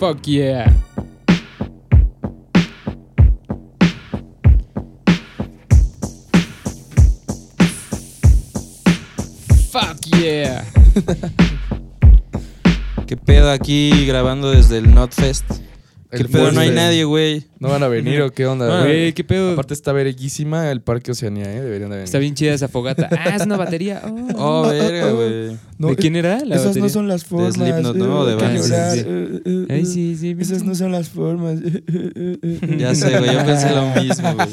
Fuck yeah. Fuck yeah. ¿Qué pedo aquí grabando desde el Notfest? ¿Qué El pedo? No hay nadie, güey. ¿No van a venir o qué onda? Güey? Güey, qué pedo. Aparte está verguísima el Parque Oceanía, ¿eh? Deberían de venir. Está bien chida esa fogata. Ah, es una batería. Oh. Oh, verga, güey. ¿De quién era la esas batería? no son las formas. Slipknot, ¿no? eh, De Vans. llorar, Sí, sí. eh, eh, Ay, eh, sí, sí. Esas no son las formas. eh, eh, eh, eh. Ya sé, güey. Yo pensé lo mismo, güey.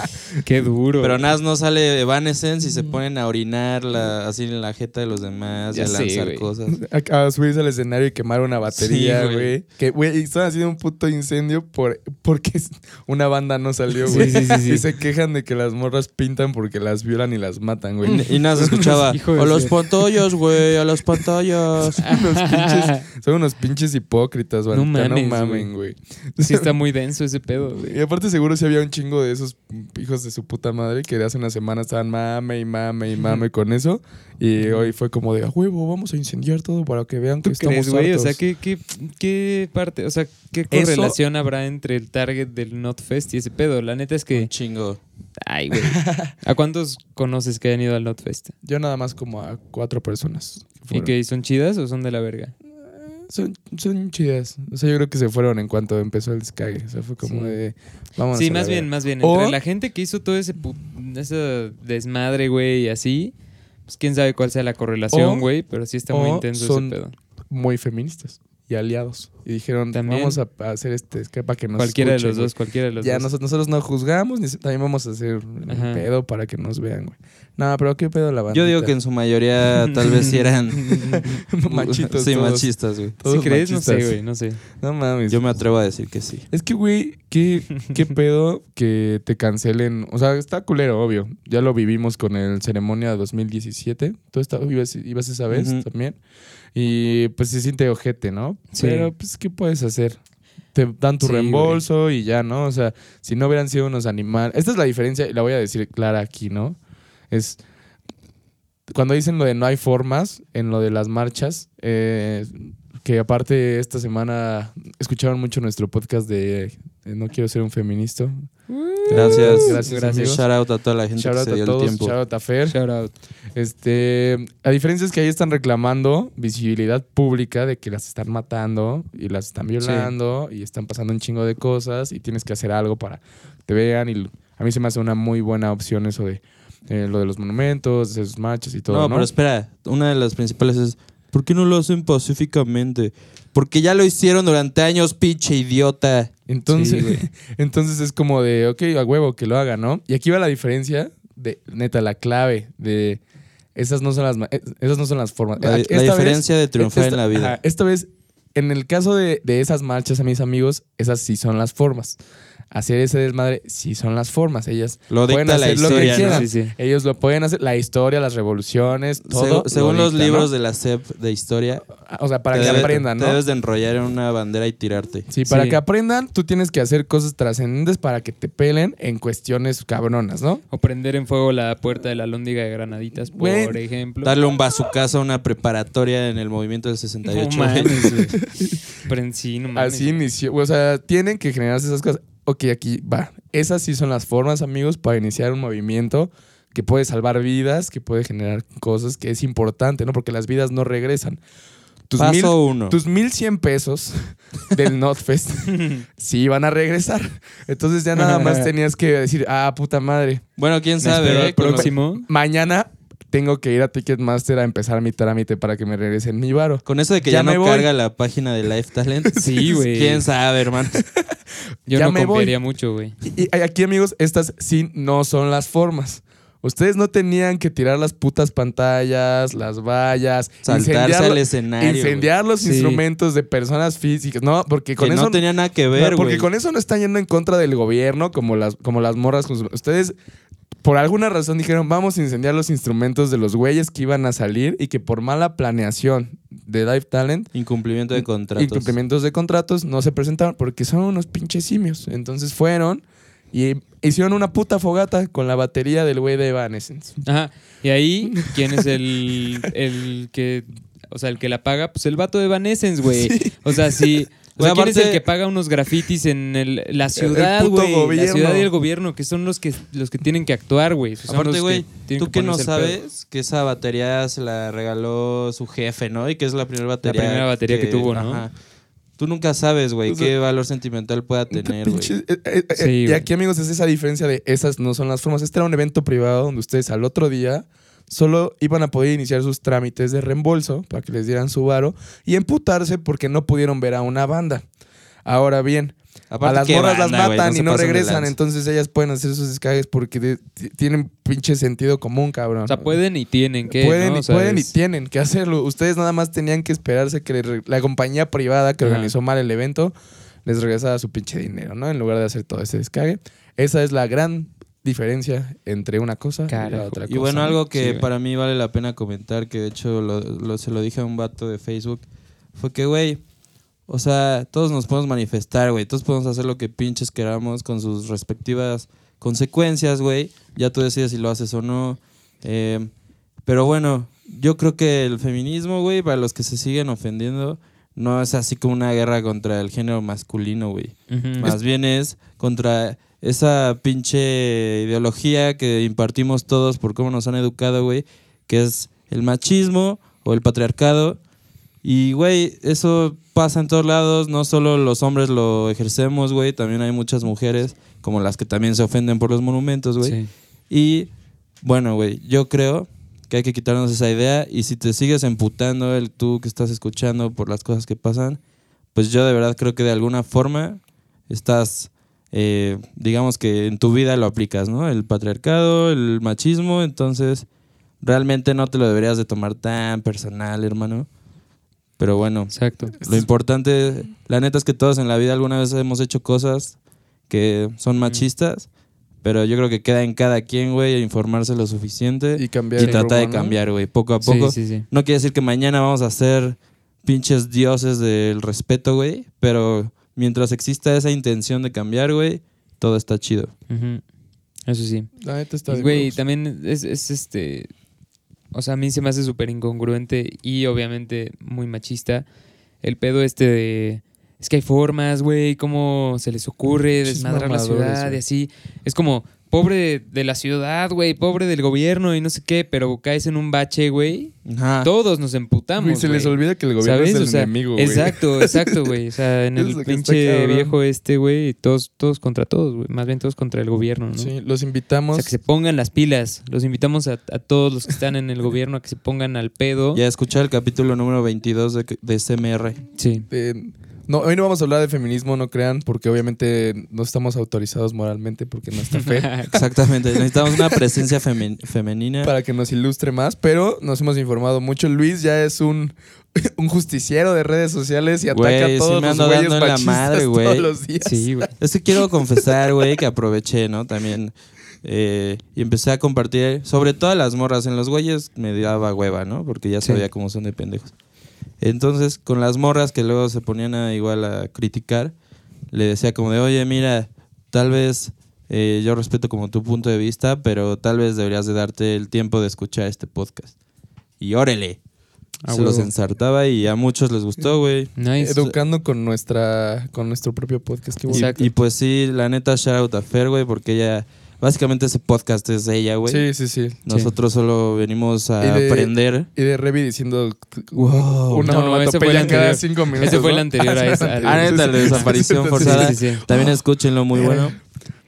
Qué duro. Pero nada, no sale Evanescence y se ponen a orinar la- así en la jeta de los demás y Ya a sé, lanzar cosas. A, a subirse al escenario y quemar una batería, Sí, güey. güey. que, güey, y están haciendo un puto incendio por, porque una banda no salió, güey. sí, sí, sí. Y se quejan de que las morras pintan porque las violan y las matan, güey. Y, y nada, se escuchaba. A los pantallas, güey, a las pantallas. unos pinches, son unos pinches hipócritas, güey. No No mames, mamen, güey. Sí está muy denso ese pedo, Y güey. aparte seguro sí había un chingo de esos hijos de su puta madre que de hace una semana estaban mame y mame y mame con eso. Y hoy fue como de, a huevo, vamos a incendiar todo para que vean que ¿Tú estamos crees, güey? O sea, hartos". ¿qué, qué, qué parte, o sea, qué Eso- correlación habrá entre el target del Notfest y ese pedo? La neta es Un que, chingo. ay, güey. ¿A cuántos conoces que hayan ido al Notfest? Yo nada más como a cuatro personas. que ¿Y que son chidas o son de la verga? Son, son chidas. O sea, yo creo que se fueron en cuanto empezó el descague. O sea, fue como Sí. de, vamos Sí, más bien, más bien. O- Entre la gente que hizo todo ese, ese desmadre, güey, y así, pues quién sabe cuál sea la correlación, güey, pero sí está muy intenso son ese pedo. Muy feministas y aliados. Y dijeron, También. vamos a, a hacer este escape para que nos Cualquiera de los güey". dos, cualquiera de los Ya dos. nosotros, nosotros no juzgamos, ni también vamos a hacer un Ajá. pedo para que nos vean, güey. No, pero qué pedo la banda. Yo digo que en su mayoría tal vez sí eran machitos. Sí, todos. machistas, güey. ¿Sí crees? No sé, machistas. güey, no sé. No mames. Yo me atrevo a decir que sí. Es que, güey, ¿qué, qué pedo que te cancelen. O sea, está culero, obvio. Ya lo vivimos con el ceremonia 2017. Tú esta- ibas, ibas esa vez Ujú. también. Y pues se siente ojete, ¿no? Sí. Pero, pues, ¿qué puedes hacer? Te dan tu Sí, reembolso y ya, ¿no? O sea, si no hubieran sido unos animales. Esta es la diferencia, y la voy a decir clara aquí, ¿no? Es. Cuando dicen lo de no hay formas, en lo de las marchas, eh, que aparte esta semana escucharon mucho nuestro podcast de, de No quiero ser un feminista. Gracias. Gracias, amigos. Shout out a toda la gente Shout que out se a dio el todos, tiempo. shout out a Fer. Shout out. Este, la diferencia es que ahí están reclamando visibilidad pública de que las están matando y las están violando y están pasando un chingo de cosas y tienes que hacer algo para que te vean. Y a mí se me hace una muy buena opción eso de eh, lo de los monumentos, de esos marchas y todo. no, No, pero espera. Una de las principales es: ¿por qué no lo hacen pacíficamente? Porque ya lo hicieron durante años, pinche idiota. Entonces, Sí, güey. entonces es como de, ok, a huevo que lo haga, ¿no? Y aquí va la diferencia de, neta, la clave de esas no son las, eh, esas no son las formas. La, vez- diferencia de triunfar esta- en la vida. ajá, esta vez, en el caso de, de esas marchas, a mis amigos, esas sí son las formas. Hacer ese desmadre sí son las formas. Ellas Lo pueden la hacer lo que ¿no? quieran. Sí, sí. Ellos lo pueden hacer. La historia, las revoluciones, todo. Lo según los dicta, libros ¿no? de la SEP de historia, O sea, para te que debe- aprendan, te ¿no? debes de enrollar en una bandera y tirarte. Sí, para Sí. que aprendan, tú tienes que hacer cosas trascendentes para que te pelen en cuestiones cabronas, ¿no? O prender en fuego la puerta de la lóndiga de Granaditas, por ejemplo. Darle un bazucazo a una preparatoria en el movimiento del 68. No sí, no mames. Así inició. O sea, tienen que generarse esas cosas. Ok, aquí va. Esas sí son las formas, amigos, para iniciar un movimiento que puede salvar vidas, que puede generar cosas, que es importante, ¿no? Porque las vidas no regresan. Tus mil, Paso uno. tus 1100 pesos del Notfest sí van a regresar. Entonces ya nada más tenías que decir, ah, puta madre, Bueno, quién sabe. ¿eh? próximo. mañana tengo que ir a Ticketmaster a empezar mi trámite para que me regresen mi varo. Con eso de que Ya ya, me no voy. carga la página de Life Talent. Sí, güey. Quién sabe, hermano. Yo Ya no me voy. confiaría mucho, güey. Y, y aquí, amigos, estas sí no son las formas. Ustedes no tenían que tirar las putas pantallas, las vallas, Saltarse incendiar, al escenario. incendiar los Sí. instrumentos de personas físicas. No, porque con que eso no tenía nada que ver, porque güey. con eso no están yendo en contra del gobierno como las, como las morras. Ustedes, por alguna razón, dijeron, vamos a incendiar los instrumentos de los güeyes que iban a salir y que por mala planeación de Live Talent Incumplimiento de contratos. incumplimientos de contratos no se presentaron porque son unos pinches simios. Entonces fueron y hicieron una puta fogata con la batería del güey de Evanescence. Ajá. Y ahí, ¿quién es el, el que o sea, el que la paga, pues el vato de Evanescence, güey. O sea, sí. O sea, ¿quién es el que paga unos grafitis en el- la ciudad, puto güey? La ciudad y el gobierno, que son los que, los que tienen que actuar, güey. Aparte, güey, tú que no sabes que esa batería se la regaló su jefe, ¿no? Y que es la primera batería. primera batería que tuvo, ¿no? Tú nunca sabes, güey, qué valor sentimental pueda tener, güey. eh, eh, eh, Sí, y aquí, amigos, es esa diferencia de esas no son las formas. Este era un evento privado donde ustedes al otro día solo iban a poder iniciar sus trámites de reembolso para que les dieran su varo y emputarse porque no pudieron ver a una banda. Ahora bien, Aparte, a las morras banda, las matan y no regresan, entonces ellas pueden hacer sus descargues porque de- tienen pinche sentido común, cabrón. O sea, pueden y tienen que. pueden, ¿no? y, O sea, pueden y tienen que hacerlo. Ustedes nada más tenían que esperarse que le- la compañía privada que Ajá. organizó mal el evento les regresara su pinche dinero, ¿no? En lugar de hacer todo ese descague. Esa es la gran diferencia entre una cosa y la otra cosa. Y bueno, ¿no? algo que Sí, para mí vale la pena comentar, que de hecho lo, lo- se lo dije a un vato de Facebook, fue que, güey, o sea, todos nos podemos manifestar, güey, todos podemos hacer lo que pinches queramos con sus respectivas consecuencias, güey, ya tú decides si lo haces o no. Eh, pero bueno, yo creo que el feminismo, güey, para los que se siguen ofendiendo, no es así como una guerra contra el género masculino, güey. Más bien es contra esa pinche ideología que impartimos todos por cómo nos han educado, güey, que es el machismo o el patriarcado. Y, güey, eso pasa en todos lados, no solo los hombres lo ejercemos, güey, también hay muchas mujeres, como las que también se ofenden por los monumentos, güey. Sí. Y, bueno, güey, yo creo que hay que quitarnos esa idea y si te sigues emputando el tú que estás escuchando por las cosas que pasan, pues yo de verdad creo que de alguna forma estás, eh, digamos que en tu vida lo aplicas, ¿no? El patriarcado, el machismo, entonces realmente no te lo deberías de tomar tan personal, hermano. Pero bueno, Exacto. lo importante, la neta es que todos en la vida alguna vez hemos hecho cosas que son machistas, pero yo creo que queda en cada quien, güey, informarse lo suficiente Y y, cambiar tratar de cambiar, güey, poco a Sí, poco. sí, sí. No quiere decir que mañana vamos a ser pinches dioses del respeto, güey, pero mientras exista esa intención de cambiar, güey, todo está chido. Eso sí. La neta está Y, güey, también es, es este. O sea, a mí se me hace súper incongruente y obviamente muy machista el pedo este de. Es que hay formas, güey, cómo se les ocurre desmadrar la ciudad y así. Es como, pobre de la ciudad, güey, pobre del gobierno y no sé qué, pero caes en un bache, güey. Ajá. Todos nos emputamos. Güey, se les olvida que el gobierno ¿Sabes? es el O sea, enemigo, güey. Exacto, exacto, güey. O sea, en el pinche viejo este, güey, todos, todos contra todos, güey. Más bien todos contra el gobierno, ¿no? Sí, los O invitamos. sea, que se pongan las pilas. Los invitamos a, a todos los que están en el gobierno a que se pongan al pedo. Y a escuchar el capítulo número 22 de, de CMR. Sí. No, hoy no vamos a hablar de feminismo, no crean, porque obviamente no estamos autorizados moralmente porque no está fe Exactamente. Necesitamos una presencia femen- femenina. para que nos ilustre más, pero nos hemos informado mucho. Luis ya es un, un justiciero de redes sociales y ataca a sí todos me los ando güeyes dando en la madre, güey. todos los días. Sí, güey. Es que quiero confesar, güey, que aproveché, ¿no? También. eh, y empecé a compartir, sobre todo a las morras. En los güeyes me daba hueva, ¿no? Porque ya Sí. sabía cómo son de pendejos. Entonces, con las morras que luego se ponían a, igual a criticar, le decía como de, oye, mira, tal vez eh, yo respeto como tu punto de vista, pero tal vez deberías de darte el tiempo de escuchar este podcast. Y órale. A se los ensartaba y a muchos les gustó, güey. Nice. Educando con nuestra con nuestro propio podcast. Qué Y, y pues sí, la neta, shout out a Fer, güey, porque ella, básicamente ese podcast es de ella, güey. Sí, sí, sí. Nosotros solo venimos a Y de- aprender. Y de Revi diciendo Wow. una No, onomatopeya cada cinco minutos. Ese fue el ¿no? anterior a Ah, esa- Ah, neta, de desaparición Sí, forzada. Sí, sí, sí. También escúchenlo, muy bueno.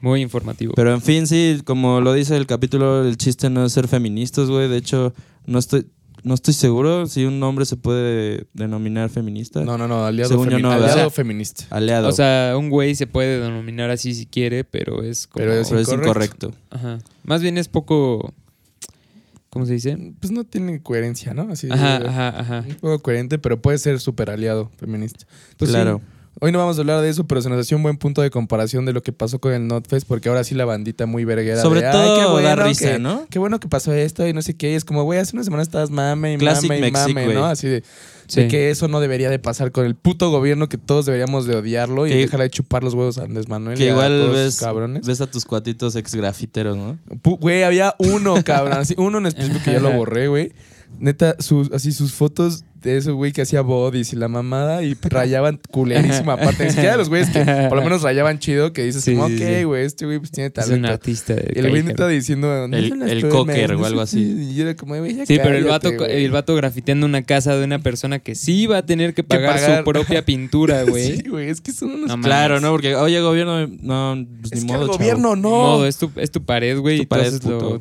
Muy informativo. Pero en fin, sí, como lo dice el capítulo, el chiste no es ser feministas, güey. De hecho, no estoy, no estoy seguro si un hombre se puede denominar feminista. No, no, no, aliado, Según yo femi- no, aliado ¿verdad? feminista. Aliado. o sea, un güey se puede denominar así si quiere, pero es como... Pero es pero es incorrecto. incorrecto. Ajá. Más bien es poco... ¿Cómo se dice? Pues no tiene coherencia, ¿no? Así Ajá, de- ajá, ajá. Un poco coherente, pero puede ser súper aliado feminista. Pues sí, claro. Hoy no vamos a hablar de eso, pero se nos hacía un buen punto de comparación de lo que pasó con el Notfest, porque ahora sí la bandita muy verguera. Sobre de, "Ay, todo qué bueno da risa, que- ¿no? Qué bueno que pasó esto y no sé qué. Y es como, güey, hace una semana estabas mame y Classic mame y Mexic, mame. ¿no? Así de, Sí. de que eso no debería de pasar con el puto gobierno, que todos deberíamos de odiarlo y dejar de chupar los huevos a Andrés Manuel. Que y a igual todos ves, cabrones. ves a tus cuatitos ex grafiteros, ¿no? Güey, había uno, cabrón. Así, uno en específico que ya lo borré, güey. Neta, sus, así sus fotos de eso, güey, que hacía bodies y la mamada y rayaban culerísimo aparte. Ni siquiera los güeyes que por lo menos rayaban chido, que dices Sí, como, sí, ok, sí. güey, este güey pues tiene Es un talento. artista. Y el güey neta diciendo... "No El- el cocker o algo así. qué". Y yo era como, güey, ya Sí, pero el cállate, vato, güey. el vato grafiteando una casa de una persona que sí va a tener que pagar, pagar. su propia pintura, güey. Sí, güey, es que son unos... No. Claro, ¿no? Porque, oye, gobierno, no, pues es ni que modo, el chavo. gobierno Ni no. modo, es tu, es tu pared, güey. Tu tú pared,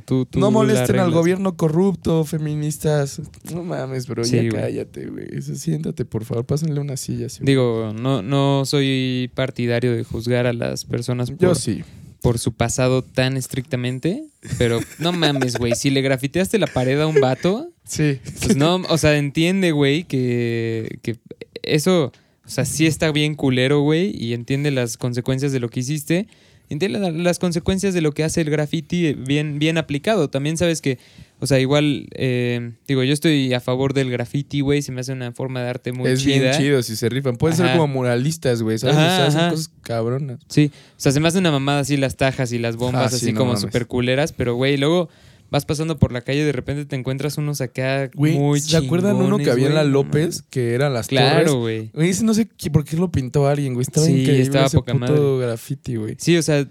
tú- tú No molesten al gobierno corrupto, feministas. No mames, bro, Sí, ya güey. Cállate, güey. Siéntate, por favor, pásenle una silla. Digo, no, no soy partidario de juzgar a las personas Yo por, sí. por su pasado tan estrictamente, pero no mames, güey. Si le grafiteaste la pared a un vato, Sí. pues no, o sea, entiende, güey, que, que eso, o sea, sí está bien culero, güey, y entiende las consecuencias de lo que hiciste. Entiende la- las consecuencias de lo que hace el graffiti bien, bien aplicado. También sabes que, o sea, igual, eh, digo, yo estoy a favor del graffiti, güey, se me hace una forma de arte muy es chida. bien chido si se rifan. Pueden ser como muralistas, güey. ¿Sabes? Ajá, O sea, hacen cosas cabronas. Sí, o sea, se me hace una mamada así las tajas y las bombas Ah, sí, así no como súper culeras, pero güey, luego vas pasando por la calle y de repente te encuentras unos acá Güey, muy ¿se acuerdan uno que había en la? López? Que eran las Claro, torres. güey. Güey, no sé qué- por qué lo pintó alguien, güey. Estaba Sí, increíble estaba ese poca puto madre. graffiti, güey. Sí, o sea,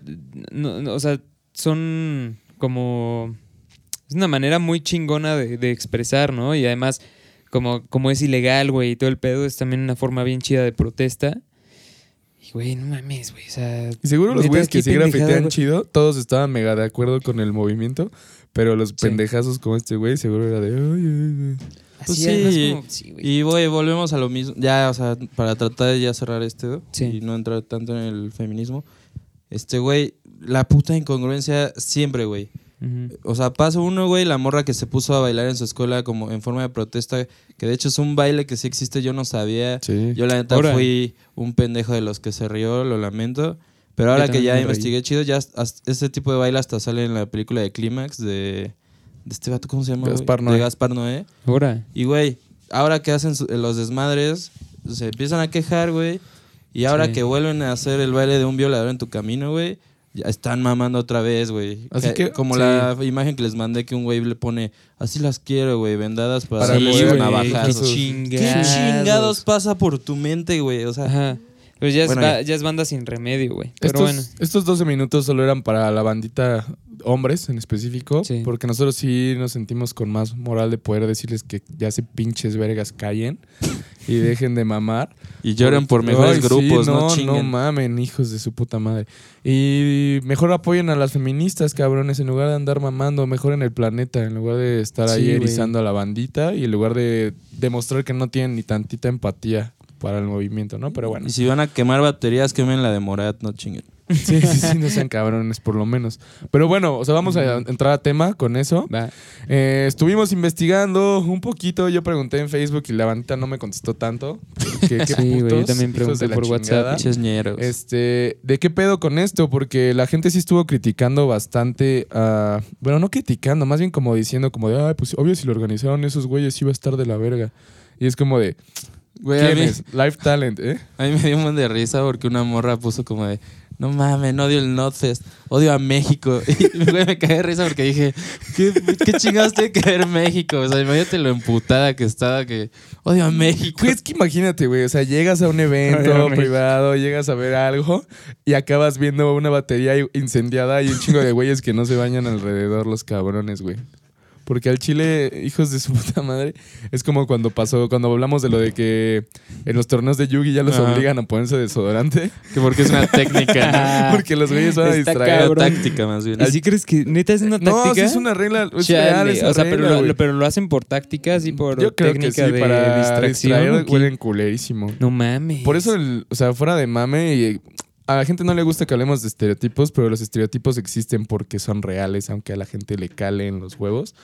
no- no, o sea, son como... Es una manera muy chingona de, de expresar, ¿no? Y además, como, como es ilegal, güey, y todo el pedo, es también una forma bien chida de protesta. Y, güey, no mames, güey, o sea... Y seguro los güeyes que sí grafitean chido, todos estaban mega de acuerdo con el movimiento. Pero los Sí. pendejazos como este güey, seguro era de. "Ay, ay, ay". Pues Así, sí, como-. Y güey, volvemos a lo mismo. Ya, o sea, para tratar de ya cerrar este Sí. y no entrar tanto en el feminismo. Este güey, la puta incongruencia siempre, güey. Ujú. O sea, paso uno, güey, la morra que se puso a bailar en su escuela como en forma de protesta, que de hecho es un baile que sí existe, yo no sabía. Sí. Yo la neta Ahora. fui un pendejo de los que se rió, lo lamento. Pero ahora Yo que ya investigué chido, ya este tipo de baile hasta sale en la película de Clímax de, de este vato, ¿cómo se llama? Gaspar Noé. De Gaspar Noé. Ahora. Y, güey, ahora que hacen los desmadres, se empiezan a quejar, güey. Y ahora Sí. que vuelven a hacer el baile de un violador en tu camino, güey, ya están mamando otra vez, güey. Así que- como sí. la imagen que les mandé que un güey le pone, así las quiero, güey, vendadas para, Para un güey, navajazo. qué ¿Qué chingados. chingados pasa por tu mente, güey? O sea, Ajá. Pues ya es, Bueno, ya. ya es banda sin remedio, güey. Pero Estos, bueno. estos 12 minutos solo eran para la bandita hombres en específico, Sí. porque nosotros sí nos sentimos con más moral de poder decirles que ya se pinches vergas callen y dejen de mamar. y lloran por mejores Ay, grupos, no, no, no chinguen. mamen, hijos de su puta madre. Y mejor apoyen a las feministas, cabrones, en lugar de andar mamando, mejor en el planeta, en lugar de estar ahí Sí, erizando a la bandita y en lugar de demostrar que no tienen ni tantita empatía para el movimiento, ¿no? Pero bueno. Y si van a quemar baterías, quemen la de Morat, no chinguen. Sí, sí, sí, no sean cabrones, por lo menos. Pero bueno, o sea, vamos a entrar a tema con eso. Eh, estuvimos investigando un poquito. Yo pregunté en Facebook y la bandita no me contestó tanto. ¿Qué, qué Sí, güey, yo también pregunté por WhatsApp. Este, ¿de qué pedo con esto? Porque la gente sí estuvo criticando bastante a. Bueno, no criticando, más bien como diciendo, como de, ay, pues obvio, si lo organizaron esos güeyes iba a estar de la verga. Y es como de, Güey, ¿quién mí- es? Life Talent, ¿eh? A mí me dio un montón de risa porque una morra puso como de, no mames, no odio el Notfest, odio a México. Y güey, me cagué de risa porque dije, ¿qué, qué chingados tiene que ver México? O sea, imagínate lo emputada que estaba que odio a México. Güey, es que imagínate, güey. O sea, llegas a un evento privado, llegas a ver algo y acabas viendo una batería incendiada y un chingo de güeyes que no se bañan alrededor, los cabrones, güey. Porque al Chile, hijos de su puta madre, es como cuando pasó, cuando hablamos de lo de que en los torneos de Yugi ya los Ajá. obligan a ponerse desodorante. Que porque es una técnica, Porque los güeyes van a Está distraer. ¿no? Una táctica más bien. ¿Y si crees que neta es una No, táctica? sí es una regla, es Chale, real esa o sea, pero, regla, lo, güey. lo- pero lo hacen por táctica, así por Yo creo que técnica sí, de para distracción. distraer huelen culerísimo. No mames. Por eso, el- o sea, fuera de mame, y a la gente no le gusta que hablemos de estereotipos, pero los estereotipos existen porque son reales, aunque a la gente le cale en los huevos.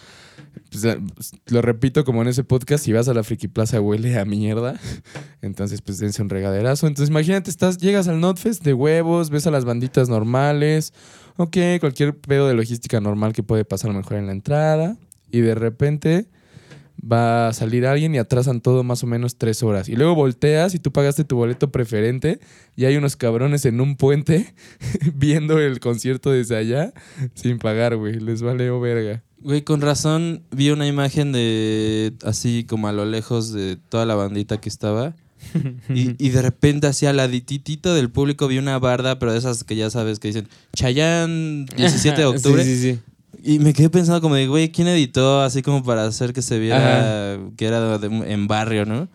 Pues, eh, pues, lo repito como en ese podcast, si vas a la Friki Plaza huele a mierda, entonces pues dense un regaderazo. Entonces imagínate, estás, llegas al Notfest de huevos, ves a las banditas normales, ok, cualquier pedo de logística normal que puede pasar lo mejor en la entrada, y de repente va a salir alguien y atrasan todo más o menos tres horas. Y luego volteas y tú pagaste tu boleto preferente y hay unos cabrones en un puente viendo el concierto desde allá sin pagar, güey. Les vale o verga. Güey, con razón vi una imagen de así como a lo lejos de toda la bandita que estaba. Y, y de repente así al ladititito del público vi una barda, pero de esas que ya sabes que dicen Chayanne 17 de octubre. Sí, sí, sí. Y me quedé pensando como de, güey, ¿quién editó así como para hacer que se viera que era de- en barrio, no?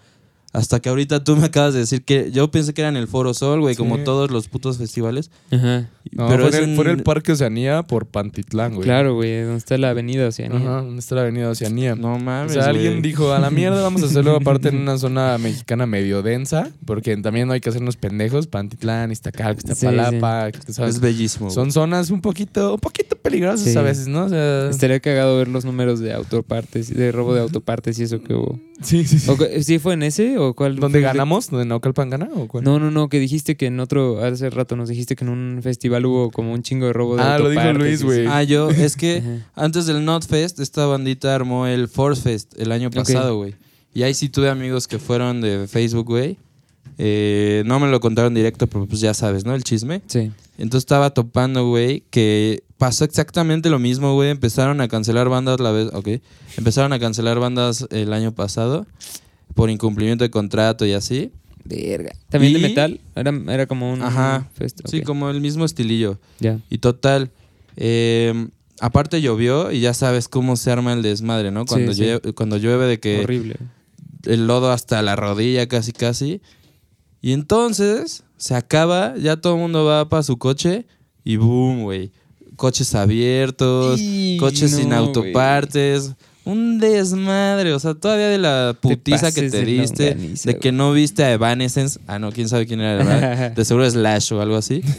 Hasta que ahorita tú me acabas de decir que yo pensé que era en el Foro Sol, güey, Sí. como todos los putos festivales. Ajá. No, pero fue, es el, en- fue en el Parque Oceanía por Pantitlán, güey. Claro, güey, donde está la avenida Oceanía. Ajá, donde está la avenida Oceanía. No O mames, sea, alguien dijo, a la mierda vamos a hacerlo aparte en una zona mexicana medio densa, porque también no hay que hacernos pendejos, Pantitlán, Iztacalco, Iztapalapa, sabes, Es bellísimo. son zonas un poquito, un poquito peligrosas Sí. a veces, ¿no? O sea, Estaría cagado ver los números de autopartes, de robo de autopartes y eso que hubo. Sí, sí, sí. ¿O cu- ¿Sí fue en ese o cuál? ¿Dónde ganamos? ¿Dónde Naucalpan gana? ¿O cuál? No, no, no, que dijiste que en otro, hace rato nos dijiste que en un festival hubo como un chingo de robo de Ah, lo dijo Luis, güey. Ah, yo, es que antes del Notfest, esta bandita armó el Force Fest el año pasado, güey. Y ahí sí tuve amigos que fueron de Facebook, güey. Eh, no me lo contaron directo, pero pues ya sabes, ¿no? El chisme. Sí. Entonces estaba topando, güey, que pasó exactamente lo mismo, güey. Empezaron a cancelar bandas la vez, ok. Empezaron a cancelar bandas el año pasado por incumplimiento de contrato y así. Verga. ¿También de metal? Era, era como un Ajá. Sí, como el mismo estilillo. Ya. Y total, eh, aparte llovió y ya sabes cómo se arma el desmadre, ¿no? Cuando, Sí, sí. llueve, cuando llueve de que Horrible. el lodo hasta la rodilla casi casi. Y entonces se acaba, ya todo el mundo va para su coche y boom, güey. Coches abiertos, Y coches sin autopartes. Un desmadre, o sea, todavía de la putiza que te diste, de que no viste a Evanescence. Ah, no, quién sabe quién era, ¿verdad? De seguro Slash o algo así.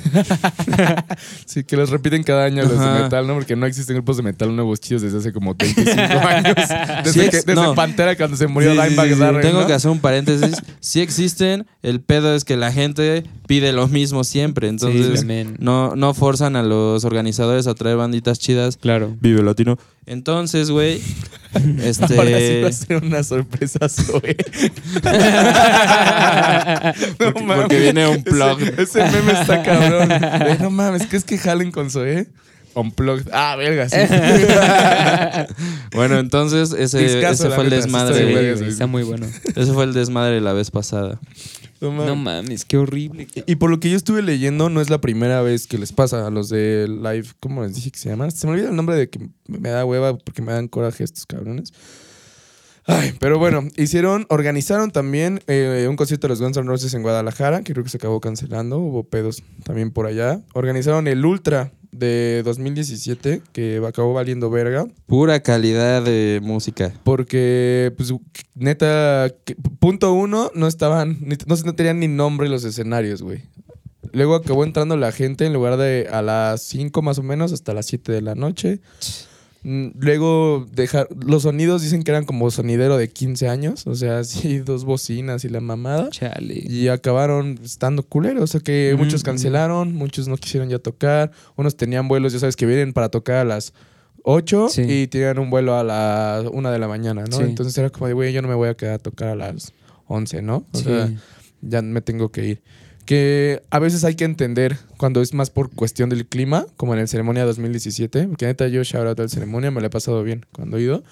Sí, que los repiten cada año los Ajá. de metal, ¿no? Porque no existen grupos de metal nuevos chidos desde hace como 25 años. Desde, Sí, que- ex- desde no. Pantera cuando se murió Sí, Dimebag sí. Darrell, Tengo ¿no? que hacer un paréntesis. Sí existen, el pedo es que la gente pide lo mismo siempre. Entonces, no, no forzan a los organizadores a traer banditas chidas. Claro. Vive Latino. Entonces, güey, este... Ahora sí va a ser una sorpresa, Zoe. No Porque- porque viene Unplugged. Ese, ese meme está cabrón. Güey, no mames, ¿qué es que jalen con Zoe? Unplugged. Ah, verga, sí. Bueno, entonces ese, ese fue el desmadre. está Sí, güey. güey, está muy bueno. Ese fue el desmadre la vez pasada. No mames. No mames, qué horrible. Y por lo que yo estuve leyendo, no es la primera vez que les pasa a los de Live. ¿Cómo les dije que se llama? Se me olvida el nombre de que me da hueva porque me dan coraje estos cabrones. Ay, pero bueno, hicieron, organizaron también eh, un concierto de los Guns N' Roses en Guadalajara, que creo que se acabó cancelando, hubo pedos también por allá. Organizaron el Ultra de 2017, que acabó valiendo verga. Pura calidad de música. Porque, pues, neta, que- punto uno, no estaban, no, no tenían ni nombre los escenarios, güey. Luego acabó entrando la gente en lugar de a las 5 más o menos hasta las 7 de la noche. Mm, Luego dejar, los sonidos dicen que eran como sonidero de 15 años, o sea, sí, dos bocinas y la mamada. Chale. Y acabaron estando culeros, o sea que Ujú, muchos ujú. cancelaron, muchos no quisieron ya tocar, unos tenían vuelos, ya sabes, que vienen para tocar a las 8 Sí. y tenían un vuelo a las 1 de la mañana, ¿no? Sí. Entonces era como de, güey, yo no me voy a quedar a tocar a las 11, ¿no? O Sí. sea, ya me tengo que ir. Que a veces hay que entender cuando es más por cuestión del clima, como en el Ceremonia 2017, porque neta yo shout out al Ceremonia, me la he pasado bien cuando he ido,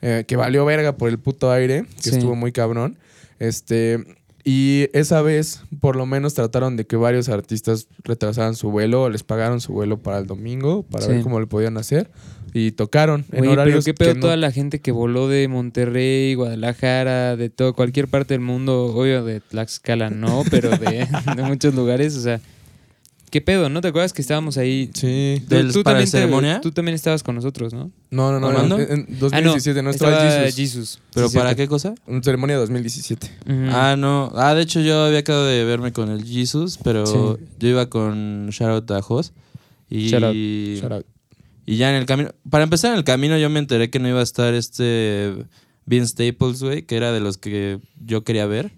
eh, que valió verga por el puto aire, que Sí. estuvo muy cabrón. Este, y esa vez por lo menos trataron de que varios artistas retrasaran su vuelo, o les pagaron su vuelo para el domingo, para Sí. ver cómo lo podían hacer, y tocaron en Güey, pero horarios qué pedo que no- toda la gente que voló de Monterrey, Guadalajara, de todo, cualquier parte del mundo, obvio de Tlaxcala no, pero de, de muchos lugares, o sea, qué pedo, ¿no te acuerdas que estábamos ahí? Sí. Tú, ¿Del- tú para la también te- ceremonia? tú también estabas con nosotros, ¿no? No, no, no, en, en 2017 no, estaba estaba Jesus. Jesus. ¿Pero Sí, para cierto. qué cosa? Una ceremonia 2017. Ujú. Ah, no. Ah, de hecho yo había acabado de verme con el Jesus, pero Sí. yo iba con Shoutout a Jos. Y, Shout out, Shout out. Y ya en el camino... Para empezar en el camino yo me enteré que no iba a estar este Vince Staples, güey, que era de los que yo quería ver.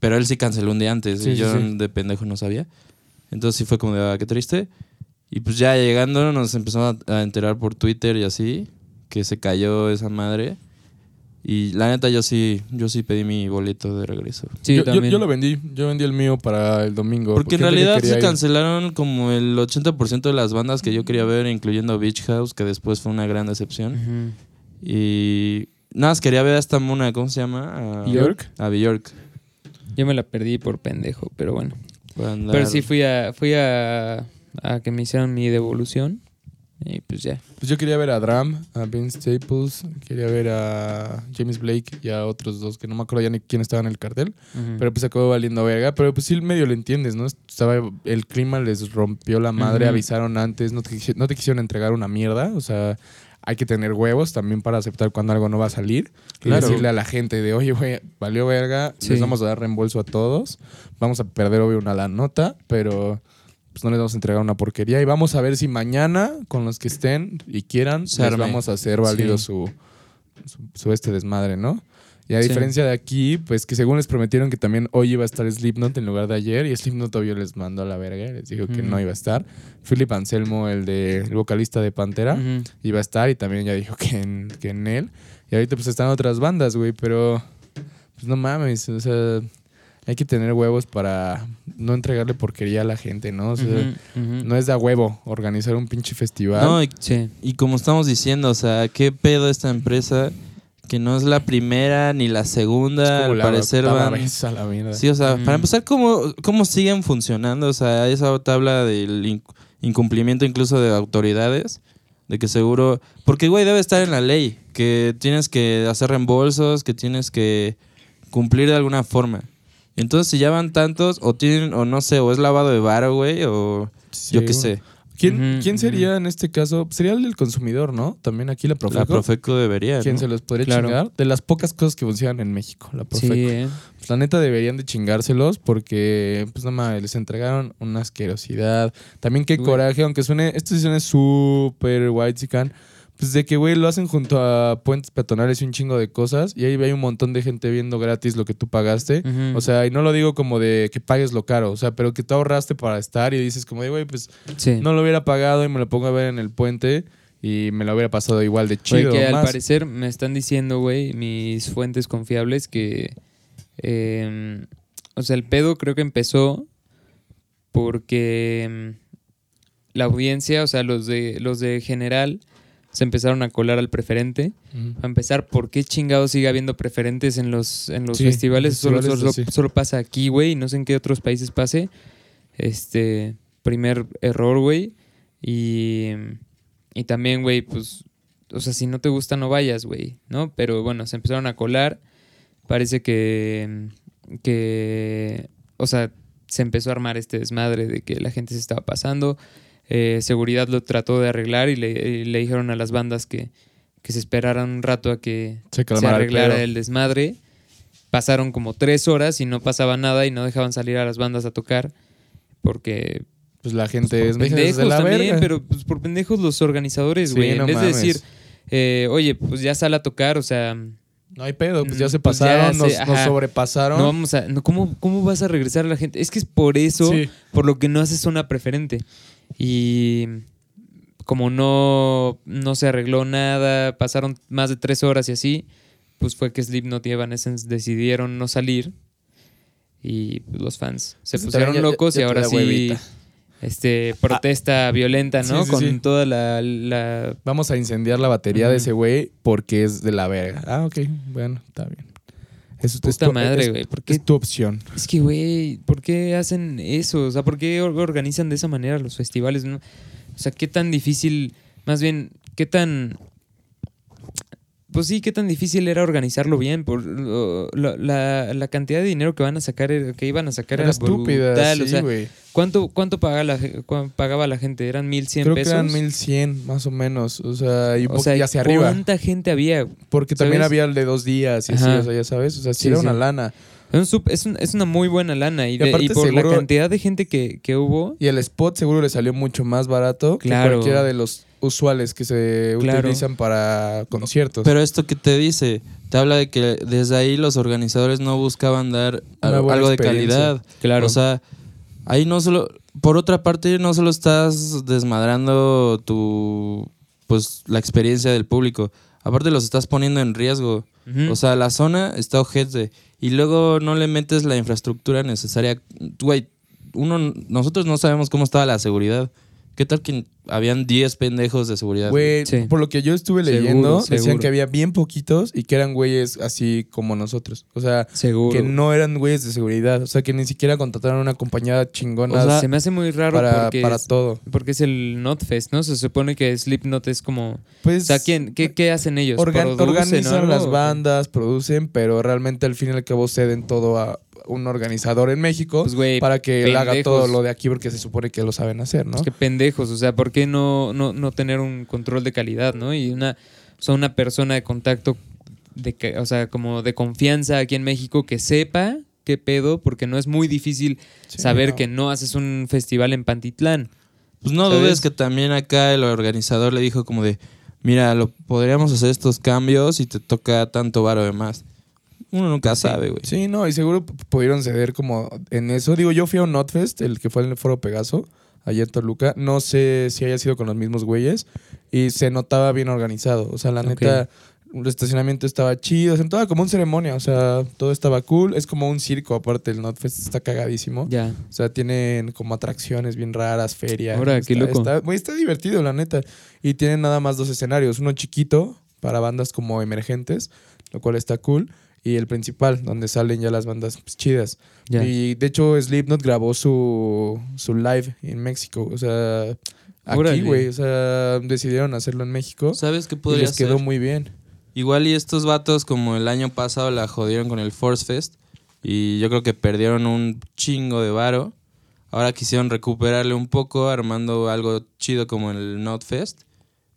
Pero él sí canceló un día antes Sí, y sí, yo sí. de pendejo no sabía. Entonces sí fue como de, ah, qué triste. Y pues ya llegando nos empezamos a, a enterar por Twitter y así que se cayó esa madre. Y la neta, yo sí, yo sí pedí mi boleto de regreso. Sí, yo, yo- también. yo lo vendí. Yo vendí el mío para el domingo. Porque en realidad se ir. cancelaron como el 80% de las bandas que yo quería ver, incluyendo Beach House, que después fue una gran decepción. Y nada más quería ver hasta Muna, ¿cómo se llama? A Bjork. A Bjork. Yo me la perdí por pendejo, pero bueno. Pero sí fui a fui a, a que me hicieran mi devolución y pues ya. Pues yo quería ver a Dram, a Vince Staples, quería ver a James Blake y a otros dos que no me acuerdo ya ni quién estaba en el cartel. Pero pues acabó valiendo verga. Pero pues sí, medio lo entiendes, ¿no? Estaba, el clima les rompió la madre, avisaron antes, no te, quisi- no te quisieron entregar una mierda. O sea, hay que tener huevos también para aceptar cuando algo no va a salir. Claro. Y decirle a la gente de, oye, güey, valió verga, Sí. les vamos a dar reembolso a todos. Vamos a perder, obvio, una la nota, pero pues no les vamos a entregar una porquería. Y vamos a ver si mañana, con los que estén y quieran, les vamos a hacer válido Sí. su, su, su este desmadre, ¿no? Y a Sí. diferencia de aquí, pues que según les prometieron que también hoy iba a estar Slipknot en lugar de ayer, y Slipknot obvio les mandó a la verga, les dijo que no iba a estar. Philip Anselmo, el de el vocalista de Pantera, iba a estar y también ya dijo que en, que en él. Y ahorita pues están otras bandas, güey, pero pues no mames, o sea, hay que tener huevos para no entregarle porquería a la gente, ¿no? O sea, no es de a huevo organizar un pinche festival. No, y, Sí. y como estamos diciendo, o sea, ¿qué pedo esta empresa? Que no es la primera ni la Es segunda, como al la parecer van... vez a la mierda. Sí, o sea, para empezar, ¿cómo, ¿cómo siguen funcionando? O sea, esa tabla del in- incumplimiento incluso de autoridades, de que seguro... Porque, güey, debe estar en la ley, que tienes que hacer reembolsos, que tienes que cumplir de alguna forma. Entonces, si ya van tantos, o tienen, o no sé, o es lavado de varo, güey, o yo qué sé. ¿Quién, quién sería en este caso? Sería el del consumidor, ¿no? También aquí la Profeco. La Profeco debería, ¿Quién ¿no? se los podría Claro. chingar? De las pocas cosas que funcionan en México, la Profeco. Sí, eh. Pues, la neta deberían de chingárselos porque, pues nada más, les entregaron una asquerosidad. También qué coraje, aunque suene, esto sí suena súper white pues de que, güey, lo hacen junto a puentes peatonales y un chingo de cosas y ahí hay un montón de gente viendo gratis lo que tú pagaste. O sea, y no lo digo como de que pagues lo caro, o sea, pero que tú ahorraste para estar y dices como de, güey, pues sí. no lo hubiera pagado y me lo pongo a ver en el puente y me lo hubiera pasado igual de chido. que al más. parecer me están diciendo, güey, mis fuentes confiables que. eh, o sea, el pedo creo que empezó porque mm, la audiencia, o sea, los de, los de general, se empezaron a colar al preferente. Ujú. A empezar, ¿por qué chingados sigue habiendo preferentes en los, en los Sí, festivales? Solo, festivales, solo- sí. solo pasa aquí, güey, y no sé en qué otros países pase. Este, primer error, güey. Y, y también, güey, pues, o sea, si no te gusta, no vayas, güey, ¿no? Pero bueno, se empezaron a colar. Parece que, que, o sea, se empezó a armar este desmadre de que la gente se estaba pasando. Eh, seguridad lo trató de arreglar y le, y le dijeron a las bandas que, que se esperaran un rato a que Se se calmara el arreglara el desmadre. Pasaron como tres horas y no pasaba nada y no dejaban salir a las bandas a tocar porque Pues la gente por es "Mija, pendejos de la también, verga". pero pues, por pendejos los organizadores, Sí, güey. en no vez mames. de decir, eh, oye, pues ya sal a tocar, o sea, No hay pedo, pues ya Mm, se pues ya pasaron, se- nos, nos sobrepasaron. no vamos a, no, ¿cómo, ¿cómo vas a regresar a la gente? Es que es por eso, Sí. por lo que no haces zona preferente. Y como no, no se arregló nada, pasaron más de tres horas y así, pues fue que Slipknot y Evanescence decidieron no salir. Y pues, los fans se pusieron ya- locos ya y ahora sí, huevita. este, protesta violenta, ¿no? sí, sí, Con sí. toda la, la- Vamos a incendiar la batería de ese güey porque es de la verga. Ah, ok, bueno, está bien. Es, puta tu- madre, güey. ¿Por qué Es tu opción. Es que, güey, ¿por qué hacen eso? O sea, ¿por qué or- organizan de esa manera los festivales? no? O sea, ¿qué tan difícil, más bien, qué tan... Pues sí, qué tan difícil era organizarlo bien. Por lo- la, la- la cantidad de dinero que van a sacar, era- que iban a sacar Era era, estúpida, brutal. sí, o sea. ¿cuánto, cuánto pagaba, la, pagaba gente? ¿Eran 1100 Creo pesos? que eran 1100 más o menos. O sea, y, O sea, y hacia arriba. ¿cuánta gente había? Porque también había el de dos días y así, o sea, ya sabes. O sea, sí, Sí, era sí. una lana. Es, un una muy buena lana. Y, Y de- aparte y por seguro- la cantidad de gente que, que hubo... Y el spot seguro le salió mucho más barato Claro. que cualquiera de los usuales que se Claro. utilizan para conciertos. Pero esto que te dice, te habla de que desde ahí los organizadores no buscaban dar algo de calidad. Claro. O sea, ahí no solo, por otra parte, no solo estás desmadrando tu, pues, la experiencia del público. aparte los estás poniendo en riesgo. O sea, la zona está ojete. Y luego no le metes la infraestructura necesaria. Güey, uno, nosotros no sabemos cómo estaba la seguridad. ¿Qué tal que habían 10 pendejos de seguridad? Güey, Sí. por lo que yo estuve Seguro, leyendo, decían seguro. que había bien poquitos y que eran güeyes así como nosotros. O sea, Seguro. que no eran güeyes de seguridad. O sea, que ni siquiera contrataron una compañía chingona O sea, se me hace muy raro para, porque, para es, todo. porque es el Notfest, ¿no? Se supone que Slipknot es como... Pues, O sea, ¿quién, qué, ¿qué hacen ellos? organ- ¿Producen organizan algo las bandas, producen, pero realmente al fin y al cabo ceden todo a un organizador en México Pues, para que él haga todo lo de aquí porque se supone que lo saben hacer, ¿no? Pues qué pendejos, o sea, ¿por qué no, no, no tener un control de calidad, no? Y una, o sea, una persona de contacto, de, que- o sea, como de confianza aquí en México que sepa qué pedo, porque no es muy difícil Sí, saber no. que no haces un festival en Pantitlán. Pues no ¿Sabes? dudes que también acá el organizador le dijo como de, mira, lo podríamos hacer estos cambios y te toca tanto varo de más. Uno nunca sabe, güey. Sí, no, y seguro pudieron ceder como en eso. Digo, yo fui a un Notfest, el que fue en el Foro Pegaso, ayer en Toluca. No sé si haya sido con los mismos güeyes y se notaba bien organizado. O sea, la neta, el estacionamiento estaba chido, se notaba como un ceremonia. O sea, todo estaba cool. Es como un circo, aparte, el Notfest está cagadísimo. Ya. O sea, tienen como atracciones bien raras, ferias. Ahora, qué Está- loco. Está, güey, está divertido, la neta. Y tienen nada más dos escenarios. Uno chiquito para bandas como emergentes, lo cual está cool. Y el principal, donde salen ya las bandas pues, chidas. Y de hecho, Slipknot grabó su, su live en México. O sea, aquí, güey. O sea, decidieron hacerlo en México. ¿Sabes qué Y podría les quedó ser? muy bien. Igual y estos vatos como el año pasado la jodieron con el Force Fest y yo creo que perdieron un chingo de varo. Ahora quisieron recuperarle un poco armando algo chido como el Not Fest,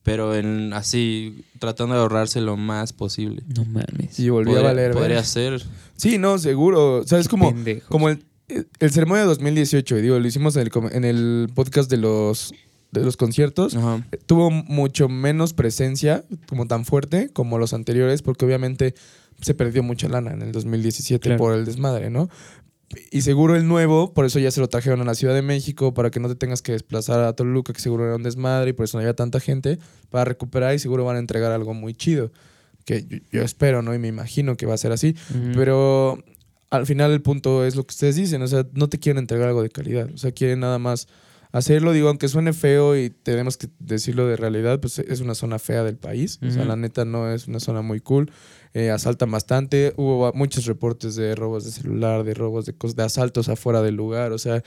pero en así tratando de ahorrarse lo más posible. No mames. Y volvió Podría- a valer, Podría ¿verdad? ser. Sí, no, seguro. O sea, es como, Pendejos. como el, el ceremonia de 2018. y Digo, lo hicimos en el, en el podcast de los, de los conciertos. Ajá. tuvo mucho menos presencia, como tan fuerte como los anteriores, porque obviamente se perdió mucha lana en el 2017 Claro. por el desmadre, ¿no? Y seguro el nuevo, por eso ya se lo trajeron a la Ciudad de México, para que no te tengas que desplazar a Toluca, que seguro era un desmadre y por eso no había tanta gente, para recuperar y seguro van a entregar algo muy chido, que yo, yo espero, ¿no? Y me imagino que va a ser así, pero al final el punto es lo que ustedes dicen, o sea, no te quieren entregar algo de calidad, o sea, quieren nada más hacerlo, digo, aunque suene feo y tenemos que decirlo de realidad, pues es una zona fea del país, o sea, la neta no es una zona muy cool, eh, asaltan bastante, hubo muchos reportes de robos de celular, de robos de cosas, de asaltos afuera del lugar, o sea,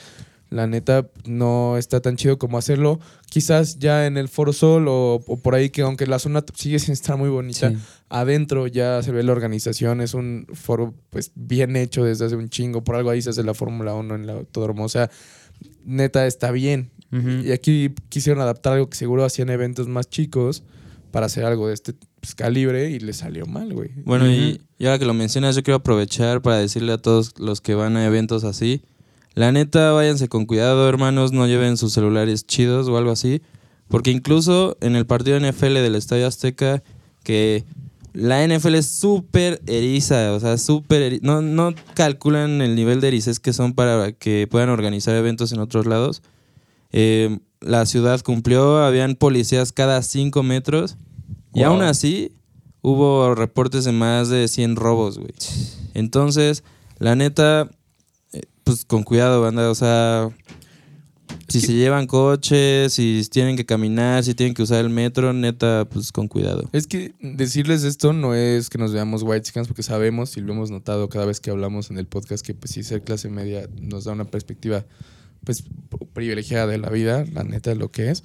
la neta no está tan chido como hacerlo, quizás ya en el Foro Sol o, o por ahí que aunque la zona sigue sin estar muy bonita, Sí. adentro ya se ve la organización, es un foro pues bien hecho desde hace un chingo, por algo ahí se hace la Fórmula 1 en la Autódromo, o sea, neta está bien. Y aquí quisieron adaptar algo que seguro hacían eventos más chicos para hacer algo de este pues, calibre y le salió mal, güey. Bueno, y, y ahora que lo mencionas, yo quiero aprovechar para decirle a todos los que van a eventos así, la neta, váyanse con cuidado, hermanos, no lleven sus celulares chidos o algo así, porque incluso en el partido NFL del Estadio Azteca, que la NFL es súper eriza, o sea, súper no, no calculan el nivel de ericez que son para que puedan organizar eventos en otros lados. Eh, la ciudad cumplió, habían policías cada cinco metros y aún así hubo reportes de más de 100 robos, güey. Entonces, la neta, eh, pues con cuidado, banda, o sea, si se llevan coches, si tienen que caminar, si tienen que usar el metro, neta, pues con cuidado. Es que decirles esto no es que nos veamos white porque sabemos y lo hemos notado cada vez que hablamos en el podcast que pues sí ser clase media nos da una perspectiva pues privilegiada de la vida, la neta lo que es.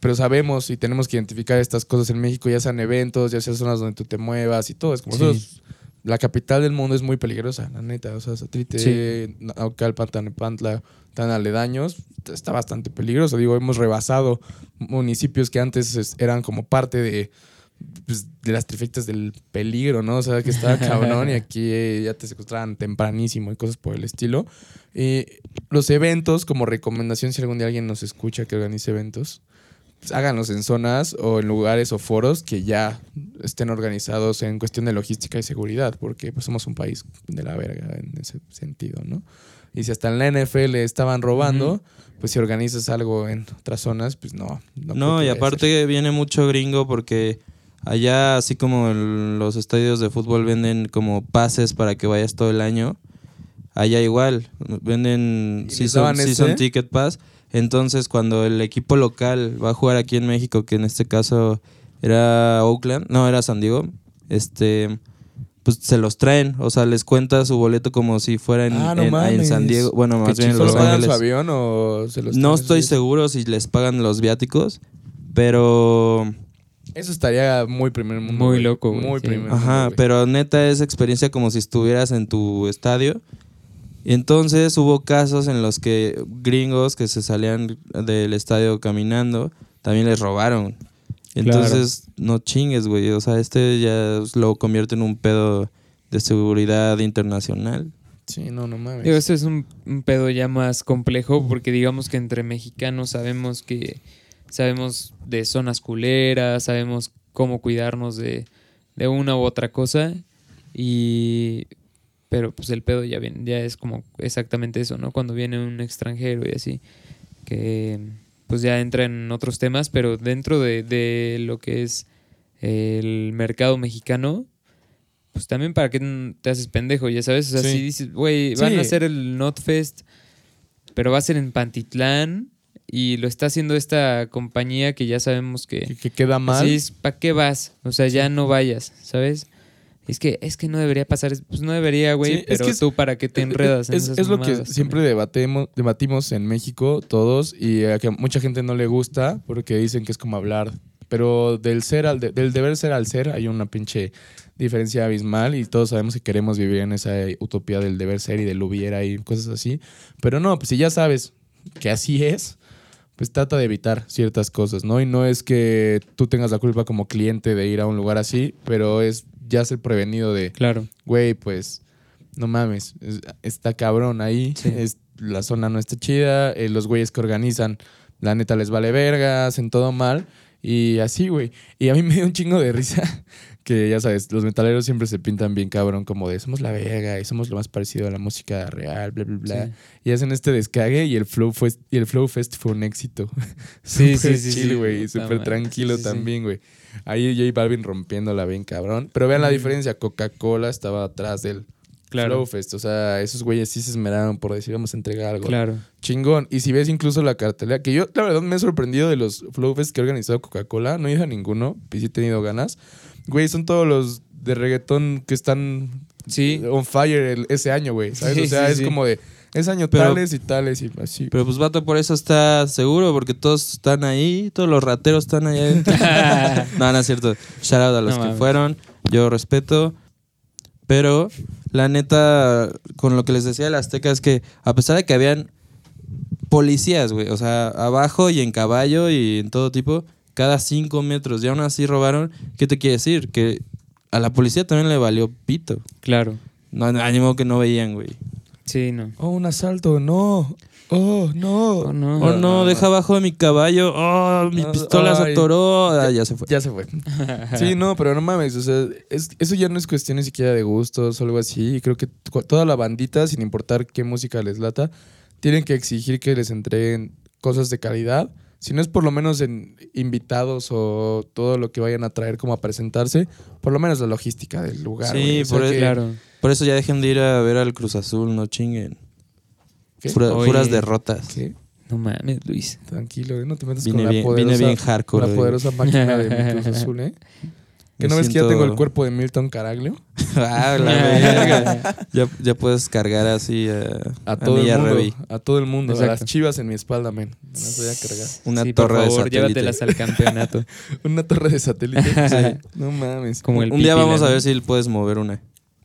Pero sabemos y tenemos que identificar estas cosas en México, ya sean eventos, ya sean zonas donde tú te muevas y todo. Es como Sí. nosotros, la capital del mundo es muy peligrosa, la neta. O sea, Satélite, Sí. Naucalpan, Tanepantla, tan aledaños, está bastante peligroso. Digo, hemos rebasado municipios que antes es- eran como parte de, pues, de las trifectas del peligro, ¿no? O sea, que estaba cabrón y aquí eh, ya te secuestraban tempranísimo y cosas por el estilo. Y los eventos, como recomendación, si algún día alguien nos escucha que organice eventos, pues, háganlos en zonas o en lugares o foros que ya estén organizados en cuestión de logística y seguridad, porque pues, somos un país de la verga en ese sentido, ¿no? Y si hasta en la NFL estaban robando, pues si organizas algo en otras zonas, pues no. No, y ser. aparte viene mucho gringo porque Allá, así como en los estadios de fútbol venden como pases para que vayas todo el año, allá igual, venden ¿Y les season, season ticket pass. Entonces, cuando el equipo local va a jugar aquí en México, que en este caso era Oakland, no, era San Diego, este, pues se los traen, o sea, les cuenta su boleto como si fuera en, Ah, no en-. San Diego, bueno, más ¿Que bien en ¿Solo Los Ángeles. su avión o se los No estoy seguro si les pagan los viáticos, pero Eso estaría muy primer mundo. Muy loco, güey, Muy sí. primer Ajá, mundo, pero neta es experiencia como si estuvieras en tu estadio. Y entonces hubo casos en los que gringos que se salían del estadio caminando también les robaron. Entonces, no chingues, güey. O sea, este ya lo convierte en un pedo de seguridad internacional. Sí, no, no mames. Digo, esto es un, un pedo ya más complejo porque digamos que entre mexicanos sabemos que sabemos de zonas culeras, sabemos cómo cuidarnos de, de una u otra cosa y pero pues el pedo ya viene, ya es como exactamente eso, ¿no? Cuando viene un extranjero y así que pues ya entra en otros temas, pero dentro de, de lo que es el mercado mexicano, pues también para qué te haces pendejo, ya sabes, o sea, Sí. si dices, güey, van Sí. a hacer el Notfest, pero va a ser en Pantitlán y lo está haciendo esta compañía que ya sabemos que que, que queda mal. ¿para qué vas? O sea, ya no vayas, ¿sabes? Es que es que no debería pasar, es- pues no debería, güey, Sí, es pero que es- tú para qué te enredas en Es, esas es lo que siempre debatemos, debatimos en México todos y a que mucha gente no le gusta porque dicen que es como hablar. Pero del ser al de- del deber ser al ser hay una pinche diferencia abismal y todos sabemos que queremos vivir en esa utopía del deber ser y del hubiera y cosas así. Pero no, pues si ya sabes que así es, pues trata de evitar ciertas cosas, ¿no? Y no es que tú tengas la culpa como cliente de ir a un lugar así, pero es ya ser prevenido de Claro. güey, pues no mames, es- está cabrón ahí, Sí. es, la zona no está chida, eh, los güeyes que organizan, la neta les vale verga, hacen todo mal y así, güey. Y a mí me dio un chingo de risa que ya sabes, los metaleros siempre se pintan bien cabrón como de somos la verga y somos lo más parecido a la música real, bla, bla, bla. Sí. Y hacen este descague y el Flow Fest, y el Flow Fest fue un éxito. Sí, sí, sí, chill, sí. güey, Puta súper tranquilo Sí, sí, sí. también, güey. Ahí J Balvin rompiéndola bien cabrón. Pero vean la diferencia, Coca-Cola estaba atrás del Claro. O sea, esos güeyes sí se esmeraron por decir vamos a entregar algo. Claro. Chingón. Y si ves incluso la cartelera, que yo la verdad me he sorprendido de los Flow Fest que ha organizado Coca-Cola. No he ido a ninguno, y sí he tenido ganas. Güey, son todos los de reggaetón que están Sí. on fire el- ese año, güey. ¿Sabes? Sí, o sea, sí, es sí. como de, es año Pero- tales y tales y así. Pero pues vato, por eso está seguro, porque todos están ahí, todos los rateros están allá adentro. no, no es cierto. Shout out a los No que mames. fueron. Yo respeto. Pero la neta, con lo que les decía el Azteca es que a pesar de que habían policías, güey, o sea, abajo y en caballo y en todo tipo, cada cinco metros, y aún así robaron, ¿qué te quiere decir? Que a la policía también le valió pito. Claro. No, ánimo que no veían, güey. Sí, no. Oh, un asalto, no. Oh, no. Oh, no. Oh no, deja abajo de mi caballo. Oh, mi pistola se atoró. Ah, ya se fue. Ya se fue. Sí, no, pero no mames. O sea, es- eso ya no es cuestión ni siquiera de gustos o algo así. Creo que toda la bandita, sin importar qué música les lata, tienen que exigir que les entreguen cosas de calidad. Si no es por lo menos en invitados o todo lo que vayan a traer como a presentarse, por lo menos la logística del lugar. Sí, güey. O sea por eso- que- Claro. Por eso ya dejen de ir a ver al Cruz Azul, no chinguen. Pura- puras derrotas. ¿Qué? No mames, Luis. Tranquilo, ¿eh? no te metas Vine con la poderosa, bien hardcore. la güey. poderosa máquina de Cruz Azul, ¿eh? ¿Que no ves que ya tengo el cuerpo de Milton Caraglio? ah, la verga. ya, ya puedes cargar así a, A todo a mundo. A todo el mundo. A las chivas en mi espalda, men. Me las voy a cargar. Una sí, torre por de favor, satélite. llévatelas al campeonato. Una torre de satélite. Sí. No mames. Como el Un día vamos a ver si puedes mover una.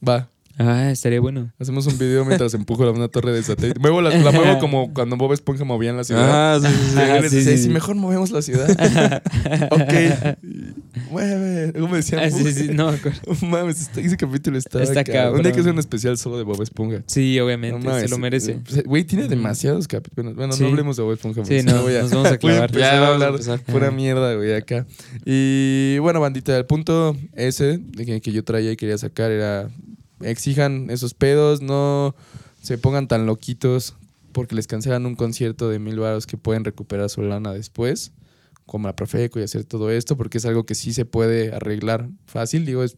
Va. Ah, estaría bueno. Hacemos un video mientras empujo la una torre de satélite. Muevo la, la muevo como cuando Bob Esponja movía en la ciudad. Ah, sí, sí, sí. Ah, Y sí, sí, sí, sí, sí. mejor movemos la ciudad. ok. Mueve. ¿Cómo me decían? Ah, sí, sí, no me acuerdo. No mames, este- ese capítulo está, Está cabrón. Un día que hacer un especial solo de Bob Esponja. Sí, No obviamente, mames, se lo merece. eh, Güey, tiene demasiados capítulos. Bueno, Sí. no hablemos de Bob Esponja. Sí, no, voy a- nos vamos a Voy a clavar. empezar Ya, vamos a hablar pura mierda, güey, acá. Y bueno, bandita, el punto ese de que, que yo traía y quería sacar era exijan esos pedos, no se pongan tan loquitos porque les cancelan un concierto de mil varos que pueden recuperar su lana después. como la Profeco y hacer todo esto, porque es algo que sí se puede arreglar fácil. Digo, es,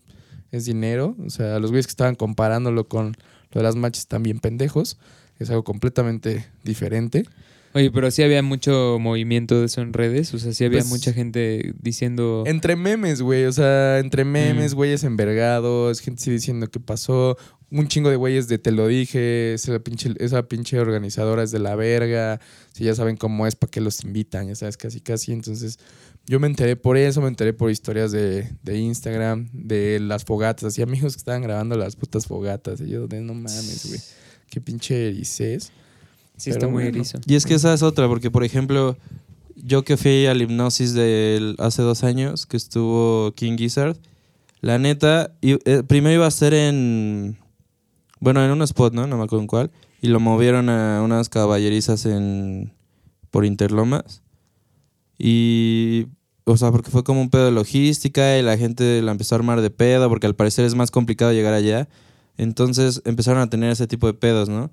es dinero. O sea, los güeyes que estaban comparándolo con lo de las marchas están bien pendejos. Es algo completamente diferente. Oye, pero sí había mucho movimiento de eso en redes. O sea, sí había Pues, mucha gente diciendo. Entre memes, güey. O sea, entre memes, Mm. güeyes envergados, gente sí diciendo qué pasó. Un chingo de güeyes de te lo dije, esa pinche, esa pinche organizadora es de la verga. Si ya saben cómo es, para qué los invitan, ya sabes, casi casi. Entonces, yo me enteré por eso, me enteré por historias de, de Instagram, de las fogatas. Así amigos que estaban grabando las putas fogatas. Y yo, de no mames, güey. Qué pinche erices. Sí, está muy bueno. erizo. Y es que esa es otra, porque por ejemplo, yo que fui al hipnosis del hace dos años, que estuvo King Gizzard, la neta, eh, primero iba a ser en, bueno, en un spot, ¿no? No me acuerdo en cuál, y lo movieron a unas caballerizas en, por Interlomas. Y, o sea, porque fue como un pedo de logística y la gente la empezó a armar de pedo, porque al parecer es más complicado llegar allá. Entonces empezaron a tener ese tipo de pedos, ¿no?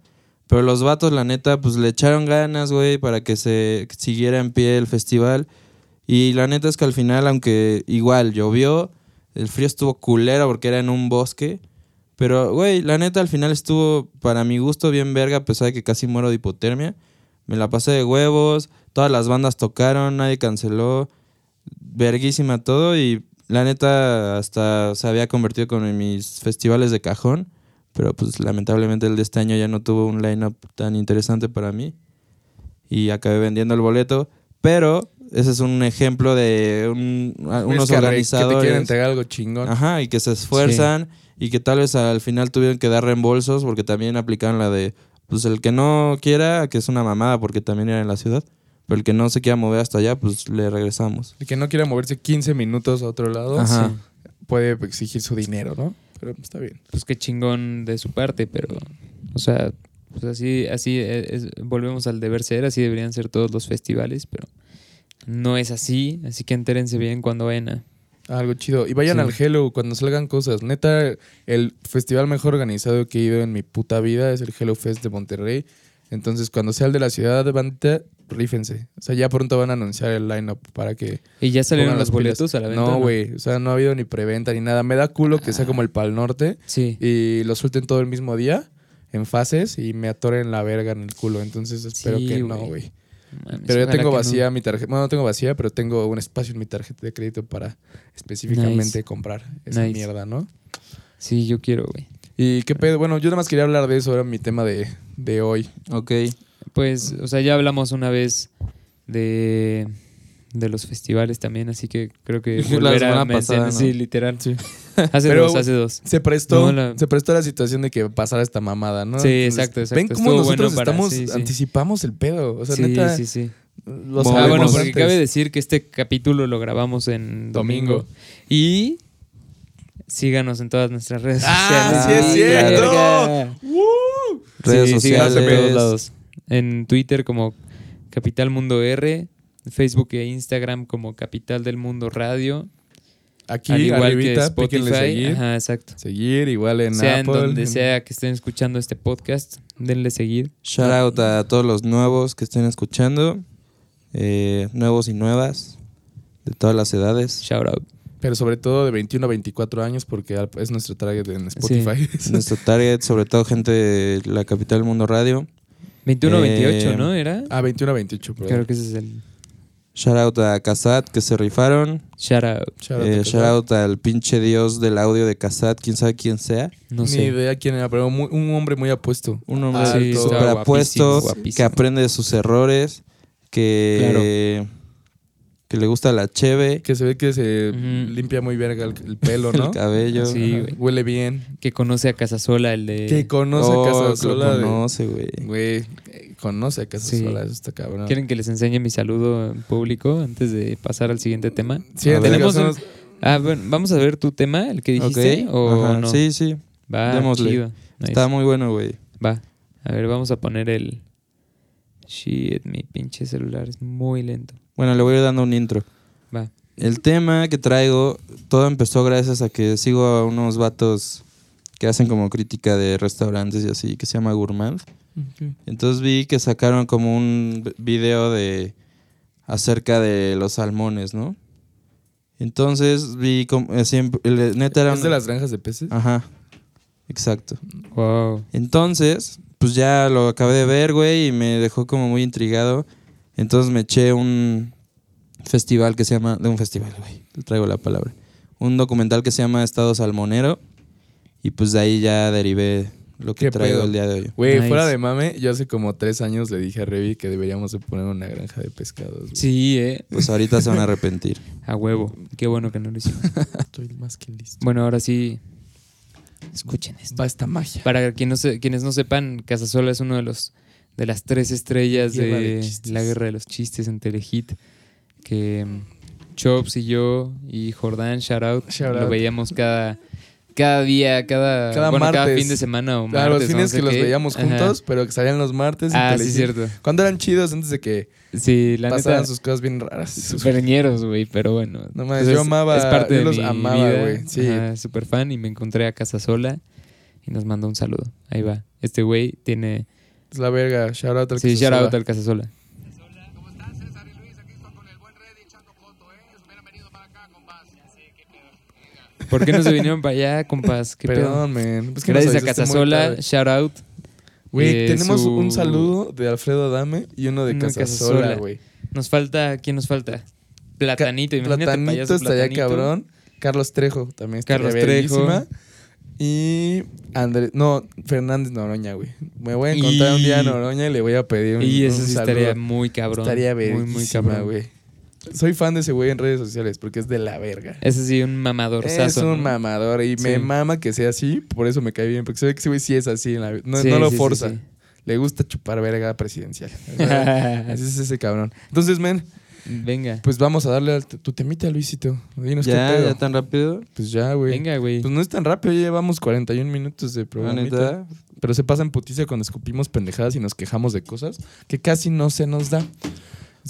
Pero los vatos, la neta, pues le echaron ganas, güey, para que se siguiera en pie el festival. Y la neta es que al final, aunque igual llovió, el frío estuvo culero porque era en un bosque. Pero, güey, la neta al final estuvo, para mi gusto, bien verga, a pesar de que casi muero de hipotermia. Me la pasé de huevos, todas las bandas tocaron, nadie canceló. Verguísima todo y la neta hasta se había convertido con mis festivales de cajón. Pero pues lamentablemente el de este año ya no tuvo un line-up tan interesante para mí. Y acabé vendiendo el boleto. Pero ese es un ejemplo de un- unos que arre- Que te quieren organizadores. entregar algo chingón. Ajá, y que se esfuerzan y que tal vez al final tuvieron que dar reembolsos porque también aplicaron la de, pues el que no quiera, que es una mamada porque también era en la ciudad, pero el que no se quiera mover hasta allá, pues le regresamos. El que no quiera moverse 15 minutos a otro lado. Sí. puede exigir su dinero, ¿no? Pero está bien. Pues qué chingón de su parte, pero. O sea, pues así, así es- es- volvemos al deber ser, así deberían ser todos los festivales, pero no es así, así que entérense bien cuando vayan a. Algo chido. Y vayan Sí. al Hello cuando salgan cosas. Neta, el festival mejor organizado que he ido en mi puta vida es el Hello Fest de Monterrey. Entonces, cuando sea el de la ciudad de bandita, rífense. O sea, ya pronto van a anunciar el lineup para que. ¿Y ya salieron los las pilas. boletos a la venta? No, güey. O sea, no ha habido ni preventa ni nada. Me da culo que sea como el Pal Norte Sí. y lo suelten todo el mismo día en fases y me atoren la verga en el culo. Entonces, espero Sí, que no, güey. Pero ya ojalá tengo no. vacía mi tarjeta. Bueno, no tengo vacía, pero tengo un espacio en mi tarjeta de crédito para específicamente Nice. comprar esa Nice. mierda, ¿no? Sí, yo quiero, güey. Y qué pedo. Bueno, yo nada más quería hablar de eso, era mi tema de, de hoy. Ok. Pues, o sea, ya hablamos una vez de, de los festivales también, así que creo que La volver semana a pasada, ¿no? Sí, literal. Sí. Hace Pero, dos, hace dos. Se prestó, No, la- se prestó la situación de que pasara esta mamada, ¿no? Sí, exacto, exacto. Ven cómo Estuvo nosotros bueno para- estamos, sí, sí. anticipamos el pedo. O sea, sí, neta, sí, sí. lo Ah, bueno, porque antes. cabe decir que este capítulo lo grabamos en domingo. Domingo. Y síganos en todas nuestras redes Ah, sociales. sí es cierto. Redes Sí, síganos en sociales. todos lados. En Twitter como Capital Mundo R, en Facebook e Instagram como Capital del Mundo Radio. Aquí, al igual arribita, que Spotify. seguir. Ajá, exacto. Seguir, igual en sea en Apple. donde en- sea que estén escuchando este podcast, denle seguir. Shout out a todos los nuevos que estén escuchando, eh, nuevos y nuevas, de todas las edades. Shout out. Pero sobre todo de 21 a 24 años porque es nuestro target en Spotify. Nuestro target, sobre todo gente de la capital del mundo radio. 21 Eh, 28, ¿no? ¿Era? ah, 21 a 28, perdón. Creo que ese es el Shout out a Casat que se rifaron. shout out. Shout out Eh, shout out al pinche dios del audio de Casat, quién sabe quién sea. No Ni sé. idea quién era, pero muy- un hombre muy apuesto. Un hombre Ah, sí, súper estaba apuesto, guapísimo, que aprende de sus errores, que, que le gusta la cheve, Que se ve que se limpia muy verga el, el pelo, ¿no? el cabello. Sí, Ajá, güey. Huele bien. Que conoce a Casasola, el de. Que conoce Oh, a lo Casasola. de- conoce, güey. Güey, eh, conoce a Casasola, Sí. eso está cabrón. ¿Quieren que les enseñe mi saludo en público antes de pasar al siguiente tema? Sí, ver. tenemos Ah, bueno, vamos a ver tu tema, el que dijiste, Ok, o no. Sí, sí. Va, démosle. chido. Nice. Está muy bueno, güey. Va. A ver, vamos a poner el. Shit, mi pinche celular es muy lento. Bueno, le voy a ir dando un intro. Va. El tema que traigo, todo empezó gracias a que sigo a unos vatos que hacen como crítica de restaurantes y así, que se llama Gourmand. Entonces vi que sacaron como un video de acerca de los salmones, ¿no? Entonces vi como eh, siempre, el- neta era ¿Es de las granjas de peces? Ajá. Exacto. Wow. Entonces, pues ya lo acabé de ver, güey, y me dejó como muy intrigado. Entonces me eché un festival que se llama, de un festival, güey, te traigo la palabra. Un documental que se llama Estado Salmonero. Y pues de ahí ya derivé lo que ¿Qué traigo pedo? el día de hoy. Güey, Nice. fuera de mame, yo hace como tres años le dije a Revi que deberíamos de poner una granja de pescados. Sí, eh. Pues ahorita se van a arrepentir. A huevo. Qué bueno que no lo hicimos. Estoy más que listo. Bueno, ahora sí. Escuchen esto. Va esta magia. Para quien no se- quienes no sepan, Casasola es uno de los de las tres estrellas Guerra de, la guerra de los chistes en Telehit. Que mm, Chops y yo y Jordán, shout out, Shout lo out. veíamos cada, cada día, cada, Cada bueno, cada martes. fin de semana o Claro, los martes, fines no sé que los qué. veíamos Ajá. juntos, pero que salían los martes. en Ah, sí, cierto. Cuando eran chidos antes de que Sí, la pasaran neta, sus cosas bien raras. superñeros, güey, pero bueno. No Pues yo amaba- es parte yo de los mi amaba, güey, sí. Ajá, super fan y me encontré a Casasola y nos mandó un saludo. Ahí va. Este güey tiene... Es la verga. Shout out al Sí, shout out al Casasola. ¿Cómo están César y Luis? Aquí estoy con el buen Reddy echando coto, ¿eh? Ellos hubieran venido para acá, compás. Ya sé, qué pedo. ¿Por qué no se vinieron para allá, compas? ¿Qué pedo? Perdón, man. Es que Gracias a Casasola, shout out. Güey, Eh, tenemos su- un saludo de Alfredo Adame y uno de de Casasola, güey. Nos falta, ¿quién nos falta? Platanito, imagínate Platanito payaso estaría Platanito. cabrón. Carlos Trejo también estaría Carlos Trejo. Y Andrés, no, Fernández Noroña, güey. Me voy a encontrar un día a Noroña y le voy a pedir un, Y un eso sí saludo. estaría muy cabrón. Estaría muy, muy cabrón. güey. Soy fan de ese güey en redes sociales porque es de la verga. Ese sí, un mamador Es un ¿no? mamador y me mama que sea así, por eso me cae bien, porque se ve que ese güey sí es así, en la vida. no, Sí, no lo sí, forza, le gusta chupar verga presidencial. Así es ese cabrón. Entonces, men, Venga, pues vamos a darle al tu temita, Luisito. Dinos qué ¿Ya? pedo. ¿Ya tan rápido? Pues ya, güey. venga, güey. Pues no es tan rápido, ya llevamos 41 minutos de ¿La programa. Pero se pasa en puticia cuando escupimos pendejadas y nos quejamos de cosas que casi no se nos da.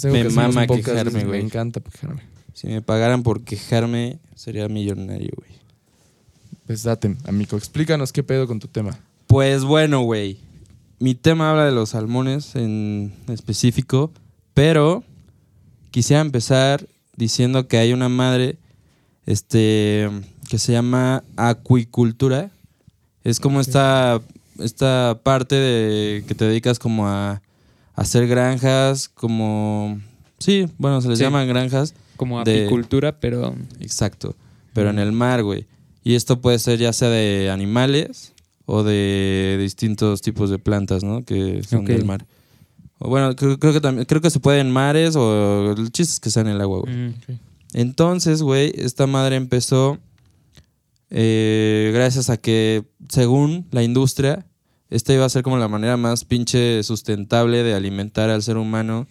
Me que mama pocas quejarme, güey. Me encanta quejarme. Si me pagaran por quejarme, sería millonario, güey. Pues date, amigo, explícanos qué pedo con tu tema. Pues bueno, güey. Mi tema habla de los salmones en específico, pero quisiera empezar diciendo que hay una madre este que se llama acuicultura. Es como esta, esta parte de que te dedicas como a, a hacer granjas, como... Sí, bueno, se les Sí. llaman granjas. Como de- apicultura, pero Exacto. Pero en el mar, güey. Y esto puede ser ya sea de animales o de distintos tipos de plantas, ¿no? Que son del mar. O bueno, creo, creo que también, creo que se puede en mares o el chiste es que sea en el agua, güey. mm, Entonces, güey, esta madre empezó eh, gracias a que, según la industria, esta iba a ser como la manera más pinche sustentable de alimentar al ser humano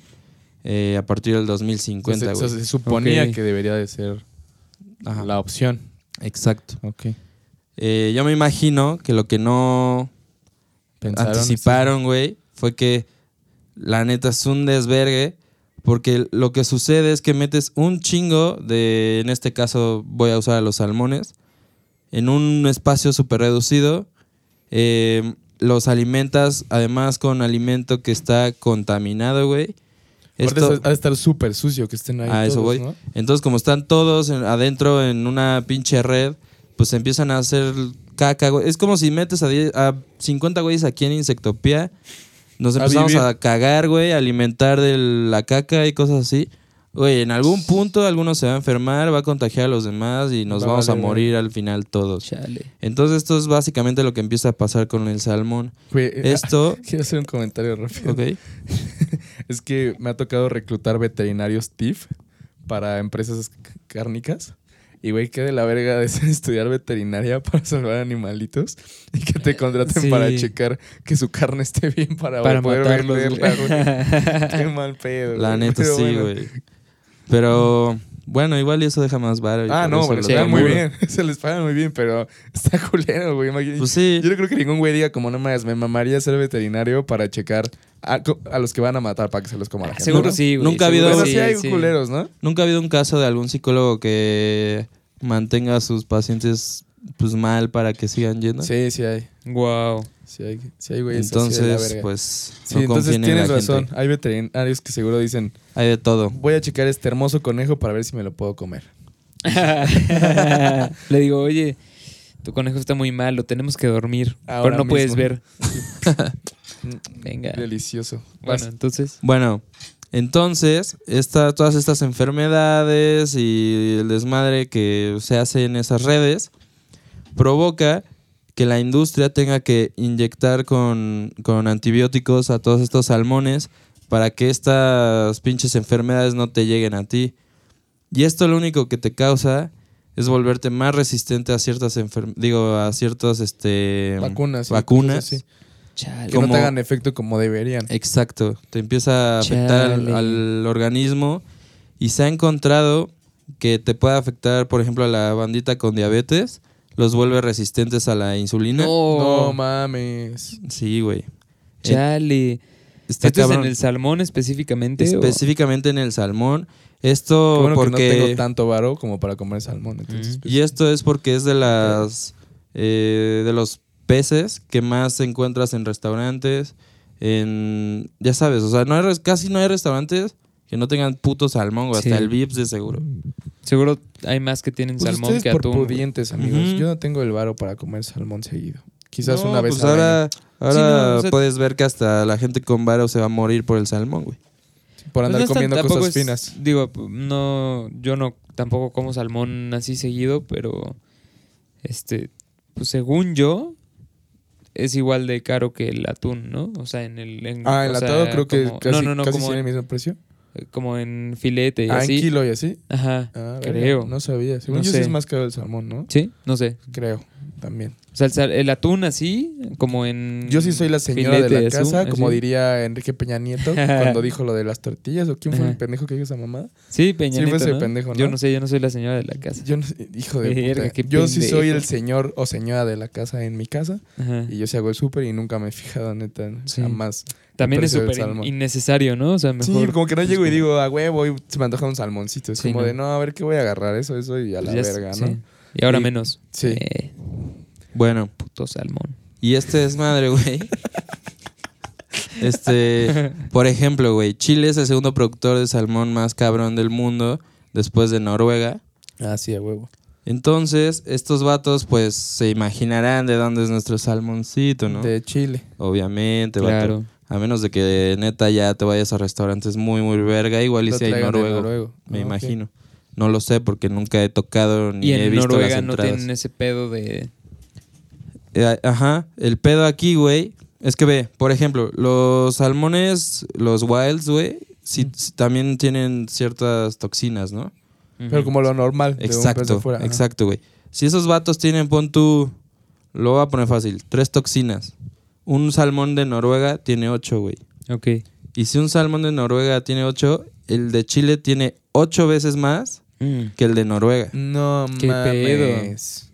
eh, a partir del 2050, se, güey. se suponía Ok. que debería de ser Ajá. la opción. Exacto. Ok. Eh, yo me imagino que lo que no Pensaron anticiparon, güey, fue que la neta es un desvergue. Porque lo que sucede es que metes un chingo de, en este caso voy a usar a los salmones, en un espacio súper reducido. eh, los alimentas además con alimento que está contaminado, güey. Esto- ha de estar súper sucio que estén ahí. A eso voy. ¿no? Entonces, como están todos en- adentro en una pinche red, pues empiezan a hacer caca, güey. Es como si metes a, 10 a 50 güeyes aquí en Insectopía. Nos empezamos a, cagar, güey, a alimentar de la caca y cosas así. Güey, en algún punto alguno se va a enfermar, va a contagiar a los demás y nos Va vamos a morir al final todos. chale. Entonces, esto es básicamente lo que empieza a pasar con el salmón. Güey, eh, Esto, Quiero hacer un comentario rápido. ok. Es que me ha tocado reclutar veterinarios TIF para empresas cárnicas. Y, güey, qué de la verga de estudiar veterinaria para salvar animalitos y que te contraten sí. para checar que su carne esté bien para, Para poder matarlos, venderla, güey. Qué mal pedo. La neta Pero sí, bueno. güey. Pero, bueno, igual y eso deja más varo. Ah, no, pero les pagan muy bien. Se les pagan muy bien, pero está culero, güey. Imagínate. Pues sí. Yo no creo que ningún güey diga como no más, me mamaría ser veterinario para checar a, a los que van a matar para que se los coma la gente. Seguro ¿no? sí, güey. Nunca ha habido- Pero sí, hay sí. culeros, ¿no? Nunca ha habido un caso de algún psicólogo que mantenga a sus pacientes pues mal para que sigan yendo. Sí, sí hay. Wow. Sí hay, sí hay güeyes así de la Entonces, verga. pues Sí, no entonces confíen en tienes la razón. gente. Hay veterinarios que seguro dicen, Hay de todo. voy a checar este hermoso conejo para ver si me lo puedo comer. Le digo, oye, tu conejo está muy mal, lo tenemos que dormir. Ahora pero no puedes ver. Venga. Delicioso. Bueno, entonces. Bueno, entonces, esta, todas estas enfermedades y el desmadre que se hace en esas redes provoca que la industria tenga que inyectar con, con antibióticos a todos estos salmones para que estas pinches enfermedades no te lleguen a ti. Y esto lo único que te causa es volverte más resistente a ciertas digo, a ciertas este Vacunas. vacunas. Chale. Que no te hagan efecto como deberían. Exacto, te empieza a afectar al organismo y se ha encontrado que te puede afectar, por ejemplo, a la bandita con diabetes, los vuelve resistentes a la insulina. No No, mames. Sí, güey. chale. Está ¿Esto es en el salmón específicamente? o- Específicamente en el salmón. Esto bueno porque que no tengo tanto varo como para comer salmón. Entonces, Mm. pues, y esto es porque es de las eh, de los peces que más encuentras en restaurantes, en ya sabes, o sea, no hay casi no hay restaurantes que no tengan puto salmón, güey, Sí. hasta el Vips de seguro. Seguro hay más que tienen pues salmón que por atún. güey. pudientes, amigos. Yo no tengo el varo para comer salmón seguido. Quizás No, una vez pues al ahora, año. ahora Sí, no, o sea- puedes ver que hasta la gente con varo se va a morir por el salmón, güey. Por Pues andar no es tan- comiendo cosas es- finas. Digo, no, yo no tampoco como salmón así seguido, pero este, pues según yo, es igual de caro que el atún, ¿no? O sea, en el... en- Ah, o enlatado sea, creo que como- casi, no, no, no, casi como, tiene el mismo precio. Como en filete y Ah, en así. kilo y así. Ajá, Ah, verga, creo. No sabía. Según No yo sí sé. es más caro el salmón, ¿no? Sí, no sé. Creo, también. O sea, el, atún así, como en... Yo sí soy la señora de la casa, como así. diría Enrique Peña Nieto cuando dijo lo de las tortillas. ¿O quién fue el pendejo que dijo esa mamada? Sí, Peña Sí, fue Nieto, ese ¿no? pendejo, Yo ¿no? no sé, yo no soy la señora de la casa. Yo no hijo de Verga, puta. Yo sí soy el señor o señora de la casa en mi casa. Ajá. Y yo sí hago el súper y nunca me he fijado, neta. Sí. Jamás. También es súper innecesario, ¿no? O sea, mejor... Sí, como que no llego y digo, a huevo, se me antoja un salmoncito. Es Sí, como no. de, no, a ver qué voy a agarrar, eso, eso y a la pues es- verga, sí. ¿no? Y ahora Y- menos. sí. Eh, Bueno, puto salmón. y este desmadre, güey. este, por ejemplo, güey, Chile es el segundo productor de salmón más cabrón del mundo después de Noruega. Ah, sí, a huevo. Entonces, estos vatos, pues, se imaginarán de dónde es nuestro salmoncito, ¿no? De Chile. Obviamente, vato. Claro. A menos de que neta ya te vayas a restaurantes muy, muy verga. Igual y si hay noruego. noruego. Me Ah, imagino. No lo sé porque nunca he tocado ni Y he en visto Noruega las no entradas. tienen ese pedo de... Eh, Ajá, el pedo aquí, güey, es que ve, por ejemplo, los salmones, los wilds, güey, sí, Mm. sí también tienen ciertas toxinas, ¿no? Pero como lo normal. de un pez de Exacto, fuera, exacto, güey. Si esos vatos tienen, pon tú, lo voy a poner fácil, tres toxinas. Un salmón de Noruega tiene ocho, güey. Ok. Y si un salmón de Noruega tiene ocho, el de Chile tiene ocho veces más Mm. que el de Noruega. No ¿Qué mames.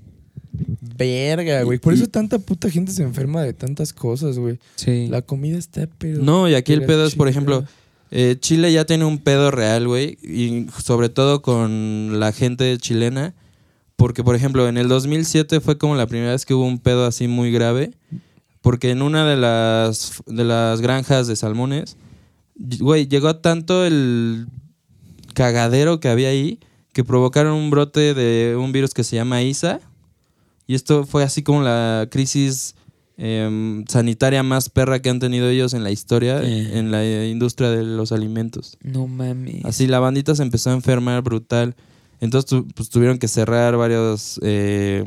Verga, güey. Por eso tanta puta gente se enferma de tantas cosas, güey. Sí. La comida está, pero. No, y aquí el pedo es, por ejemplo, eh, Chile ya tiene un pedo real, güey, y sobre todo con la gente chilena, porque, por ejemplo, en el 2007 fue como la primera vez que hubo un pedo así muy grave, porque en una de las, de las granjas de salmones, güey, llegó tanto el cagadero que había ahí que provocaron un brote de un virus que se llama ISA, y esto fue así como la crisis em, sanitaria más perra que han tenido ellos en la historia, Sí. en la eh, industria de los alimentos. No mames. Así la bandita se empezó a enfermar brutal. Entonces tu- pues, tuvieron que cerrar varios eh,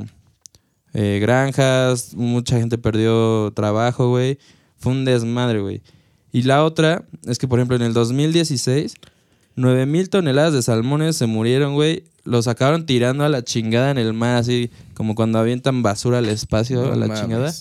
eh, granjas, mucha gente perdió trabajo, güey. Fue un desmadre, güey. Y la otra es que, por ejemplo, en el 2016, 9 mil toneladas de salmones se murieron, güey. Los acabaron tirando a la chingada en el mar, así como cuando avientan basura al espacio, No a la mames. chingada.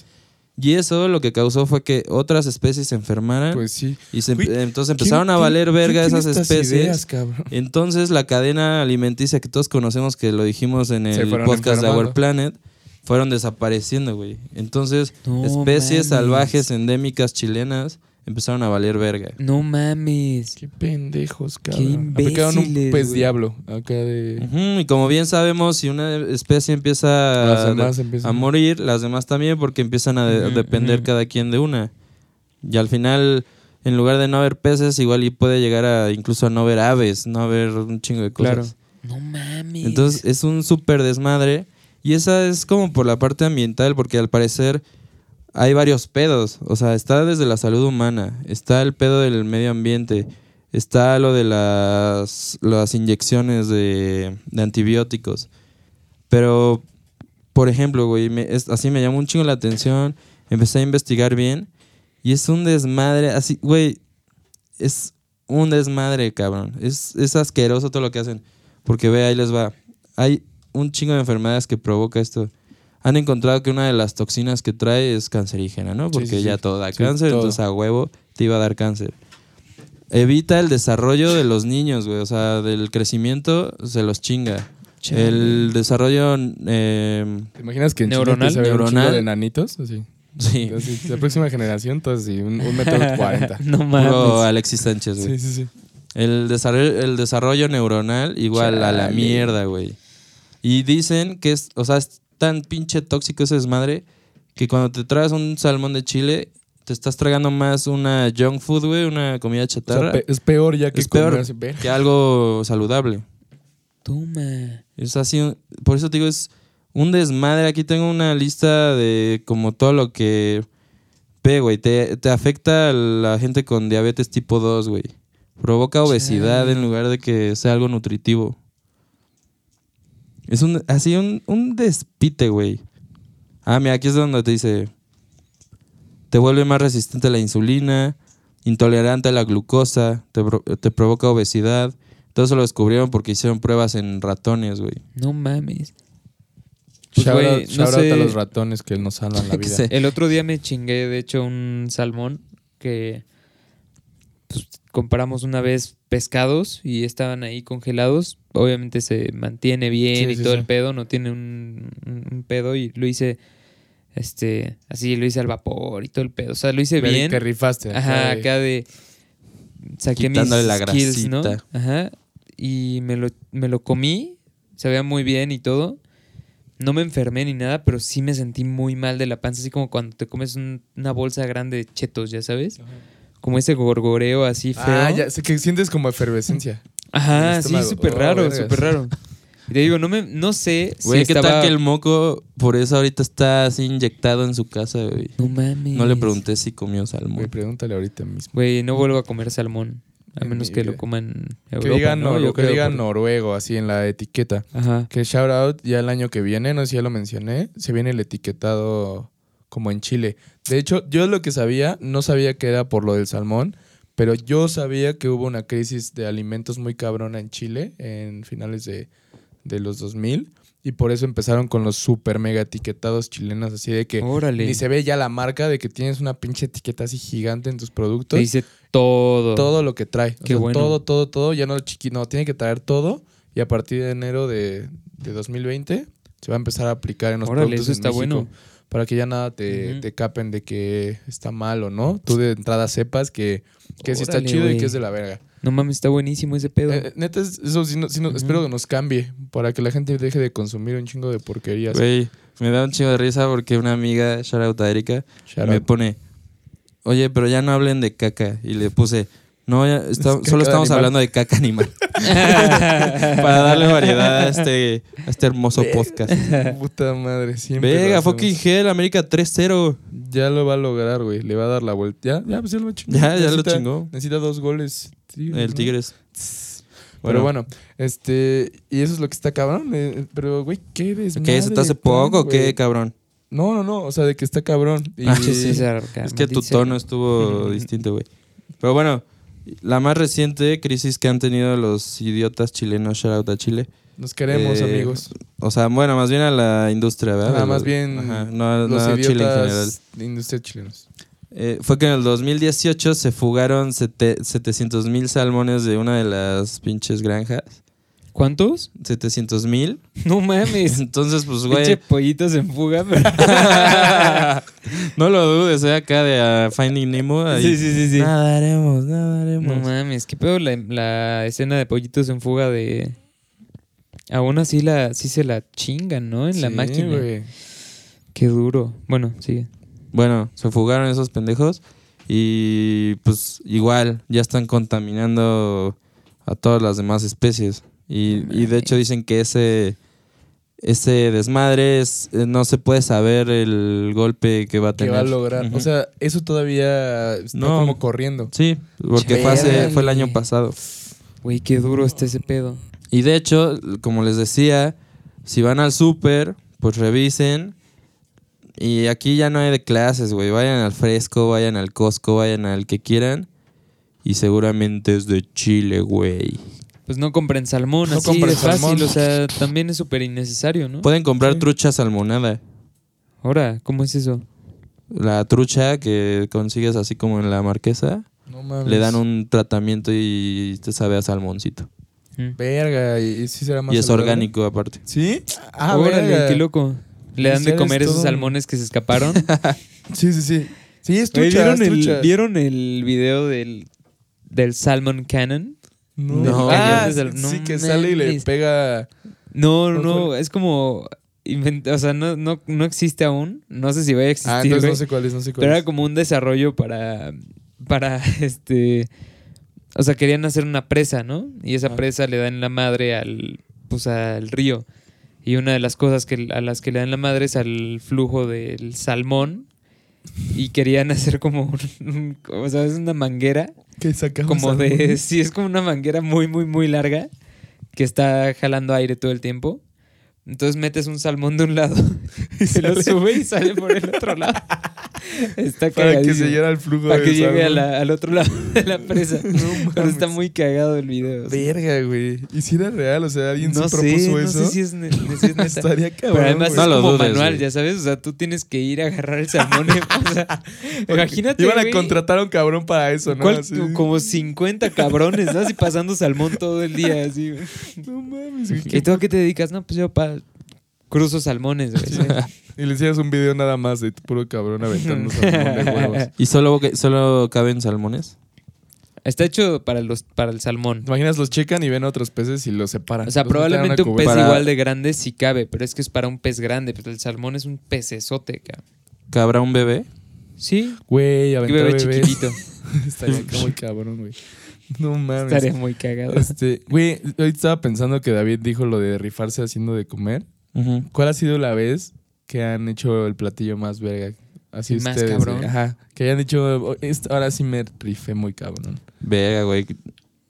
Y eso lo que causó fue que otras especies se enfermaran. Pues sí. y se, entonces empezaron a ¿Quién- valer verga esas especies. ideas, cabrón? Entonces la cadena alimenticia que todos conocemos, que lo dijimos en el podcast de. Our Planet, fueron desapareciendo, güey. Entonces, No especies mames. salvajes endémicas chilenas empezaron a valer verga. No mames. Qué pendejos, Qué cabrón. Aplicaron un imbéciles, pez güey. diablo acá de... Y como bien sabemos, si una especie empieza Las a, demás empiezan- a morir, las demás también, porque empiezan a de- depender cada quien de una. Y al final, en lugar de no haber peces, igual y puede llegar a incluso a no haber aves, no haber un chingo de cosas. Claro. No mames. Entonces es un súper desmadre. Y esa es como por la parte ambiental, porque al parecer hay varios pedos. O sea, está desde la salud humana, está el pedo del medio ambiente, está lo de las, inyecciones de, antibióticos. Pero, por ejemplo, güey, me- así me llamó un chingo la atención, empecé a investigar bien y es un desmadre, así, güey, es un desmadre, cabrón. Es asqueroso todo lo que hacen. Porque ve, ahí les va. Hay un chingo de enfermedades que provoca esto. Han encontrado que una de las toxinas que trae es cancerígena, ¿no? Sí, Porque sí, sí. ya todo da Sí, cáncer, todo. entonces a huevo te iba a dar cáncer. Evita el desarrollo de los niños, güey. O sea, del crecimiento se los chinga. El desarrollo. eh, ¿Te imaginas que en Neuronal, Chile empieza a haber un neuronal. chingo de nanitos? Así. sí. Así, La próxima generación, todos así, un, un metro cuarenta. no mames. Alexis Sánchez, güey. Sí, sí, sí. El desarrollo, el desarrollo neuronal igual a la mierda, güey. Y dicen que es, o sea, es tan pinche tóxico ese desmadre que cuando te traes un salmón de Chile, te estás tragando más una junk food, güey, una comida O sea, chatarra, es peor ya que Es peor. comer que algo saludable. Toma. Es así, un- por eso te digo, es un desmadre. Aquí tengo una lista de como todo lo que ve, güey. Te, te afecta a la gente con diabetes tipo 2, güey. Provoca obesidad Chale. en lugar de que sea algo nutritivo. Es un, así un, un despite, güey. Ah, mira, aquí es donde te dice... Te vuelve más resistente a la insulina, intolerante a la glucosa, te, te provoca obesidad. Todo eso lo descubrieron porque hicieron pruebas en ratones, güey. No mames. Pues, Shout out- no shout out sé. a los ratones que nos salvan la vida. El otro día me chingué, de hecho, un salmón que pues, compramos una vez pescados y estaban ahí congelados. Obviamente se mantiene bien Sí, y sí, todo sí. el pedo, no tiene un, un- pedo y lo hice este así, lo hice al vapor y todo el pedo. O sea, lo hice Que- bien. Que rifaste. Ajá, de- acá de. Saqué mis Quitándole la skills, ¿no? grasita. Ajá. Y me lo, me lo comí. Se veía muy bien y todo. No me enfermé ni nada, pero sí me sentí muy mal de la panza. Así como cuando te comes un- una bolsa grande de chetos, ¿ya sabes? Como ese gorgoreo así feo. Ah, ya sé que sientes como efervescencia. en Ajá, sí, súper Oh, raro, súper raro. Y te digo, no, me, no sé si Güey, ¿qué estaba... tal que el moco por eso ahorita está así inyectado en su casa, güey? No mames. No le pregunté si comió Güey, salmón. pregúntale ahorita mismo. Güey, no vuelvo a comer salmón. A En menos que lo coman en Que Europa, digan, ¿no? que digan por- noruego, así en la etiqueta. Ajá. Que shout out ya el año que viene, no sé si ya lo mencioné, se viene el etiquetado como en Chile. De hecho, yo lo que sabía, no sabía que era por lo del salmón, pero yo sabía que hubo una crisis de alimentos muy cabrona en Chile en finales de, de los 2000 y por eso empezaron con los super mega etiquetados chilenos, así de que Órale. ni se ve ya la marca de que tienes una pinche etiqueta así gigante en tus Te productos. dice todo. todo lo que trae. O Qué sea, bueno. Todo, todo, todo. Ya no chiqui, no, tiene que traer todo. Y a partir de enero de, de 2020 se va a empezar a aplicar en los Órale, productos eso en está México, bueno. Para que ya nada te, te capen de que está mal o no. Tú de entrada sepas que, que sí está chido y que es de la verga. No mames, está buenísimo ese pedo. Eh, neta, es- eso sí, no- sí no- Ujú. espero que nos cambie para que la gente deje de consumir un chingo de porquerías. Güey, me da un chingo de risa porque una amiga, shout out a Erika, Shout me out. pone, oye, pero ya no hablen de caca. Y le puse, no, ya está- solo estamos animal". hablando de caca animal. Para darle variedad a este, a este hermoso podcast. Puta madre, siempre. lo Vega, fucking hell, América 3-0. Ya lo va a lograr, güey. Le va a dar la vuelta. Ya, ya, pues ya lo chingó. Ya, ya lo Necesita- chingó. Necesita dos goles. Tigres, El ¿no? Tigres. Pero bueno, este. Y eso es lo que está cabrón. eh, pero, güey, qué desmadre. ¿Qué? ¿Se te hace poco o qué, cabrón? No, no, no. O sea, de que está cabrón. Y, Ah, Pinche César, Es que tu tono estuvo distinto, güey. Pero bueno, la más reciente crisis que han tenido los idiotas chilenos, shout out a Chile. Nos queremos, Eh, amigos. O sea, bueno, más bien a la industria, ¿verdad? De más bien Ajá, no, Los a Chile en general. idiotas de industria chilenos. Eh, fue que en el 2018 se fugaron 700 mil salmones de una de las pinches granjas. ¿Cuántos? 700 mil. No mames. Entonces, pues, güey. pollitos en fuga. no lo dudes, ¿eh? Acá de ah, Finding Nemo. ahí. Sí, sí, sí, sí. Nadaremos, nadaremos. No mames, qué pedo la, la escena de pollitos en fuga de. Aún así la, sí se la chingan, ¿no? En la máquina. Qué duro. Bueno, sigue. Bueno, se fugaron esos pendejos y pues igual ya están contaminando a todas las demás especies. Y, y de hecho dicen que ese, ese desmadre es, eh, no se puede saber el golpe que va a Que tener. va a lograr. O sea, eso todavía está No. como corriendo. sí, porque fue, hace- fue el año pasado. Güey, qué duro está ese pedo. Y de hecho, como les decía, si van al súper, pues revisen. Y aquí ya no hay de clases, güey. Vayan al fresco, vayan al Costco, vayan al que quieran. Y seguramente es de Chile, güey. Pues no compren salmón, No así compren de fácil. salmón. O sea, también es súper innecesario, ¿no? Pueden comprar Sí. trucha salmonada. Ahora, ¿cómo es eso? La trucha que consigues así como en la marquesa, No mames. le dan un tratamiento y te sabe a salmoncito. Mm. Verga, y, y sí será más Y es saludable. orgánico aparte. ¿Sí? Ah, Órale, verga. qué loco. Le dan de comer es esos todo un- salmones que se escaparon. Sí, sí, sí. Sí, es trucha, ¿vieron, es el. ¿Vieron el video del, del Salmon Cannon? No. No. Ah, Cañón de sí, no que sale y le pega... No, No, no, es como... invent- O sea, no, no, no existe aún. No sé si vaya a existir, Ah, entonces no sé cuál es, no sé cuál Pero es. era como un desarrollo para... Para, este... O sea, querían hacer una presa, ¿no? Y esa Ah. presa le dan la madre al... Pues al río. Y una de las cosas que, a las que le dan la madre es al flujo del salmón. Y querían hacer como un... un- o sea, es una manguera Que sacamos como de sí es como una manguera muy muy muy larga que está jalando aire todo el tiempo entonces metes un salmón de un lado y se lo sube y sale por el otro lado está Para que se llegue al flujo para que del llegue a salmón. la- al otro lado de la presa No pero está muy cagado el video. Verga, güey. ¿Y si era real? O sea, ¿alguien no se sé propuso no eso? sé si es, ne- si es neta Estaría cabrón, pero además güey. No es lo como dudes, manual, güey. ya sabes. O sea, tú tienes que ir a agarrar el salmón. y- o sea, imagínate. Iban a contratar a un cabrón para eso, ¿no? ¿cuál- Así. Como 50 cabrones, ¿no? Así pasando salmón todo el día, así. No mames, güey. ¿Y tú a qué te dedicas? No, pues yo pa cruzo salmones, güey. sí. Y le hicieras un video nada más de puro cabrón aventando salmón de huevos. ¿Y solo, solo caben salmones? Está hecho para los para el salmón. ¿Te imaginas? Los checan y ven a otros peces y los separan. O sea, Los a probablemente un pez cubeta. Para- igual de grande sí cabe, pero es que es para un pez grande. Pero el salmón es un pecesote, cabrón. ¿Cabrá un bebé? Sí, Güey, un aventar bebé bebés. chiquitito. Estaría muy cabrón, güey. No mames. Estaría muy cagado. Este, güey, hoy estaba pensando que David dijo lo de rifarse haciendo de comer. ¿Cuál ha sido la vez que han hecho el platillo más verga? Así Más ustedes. cabrón. güey. Ajá. Que hayan dicho, "Oh, ahora sí me rifé muy cabrón. Verga, güey.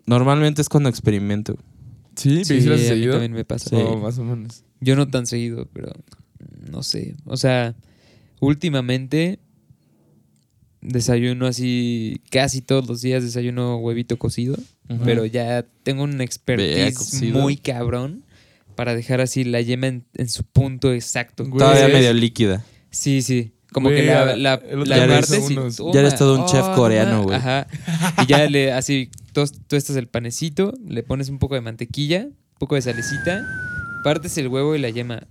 Normalmente es cuando experimento. ¿Sí? Sí, ¿Sí, lo has a mí seguido? también me pasa. Sí. O más o menos. Yo no tan seguido, pero no sé. O sea, últimamente desayuno así casi todos los días desayuno huevito cocido, pero ya tengo un expertise muy cabrón para dejar así la yema en, en su punto exacto. Güey, Todavía medio líquida. Sí, sí. Como Güey, que la, la, partes y unos- toma. Ya eres todo un chef Oh, coreano, no, güey. Ajá. Y ya le así tuestas el panecito, le pones un poco de mantequilla, un poco de salecita, partes el huevo y la yema.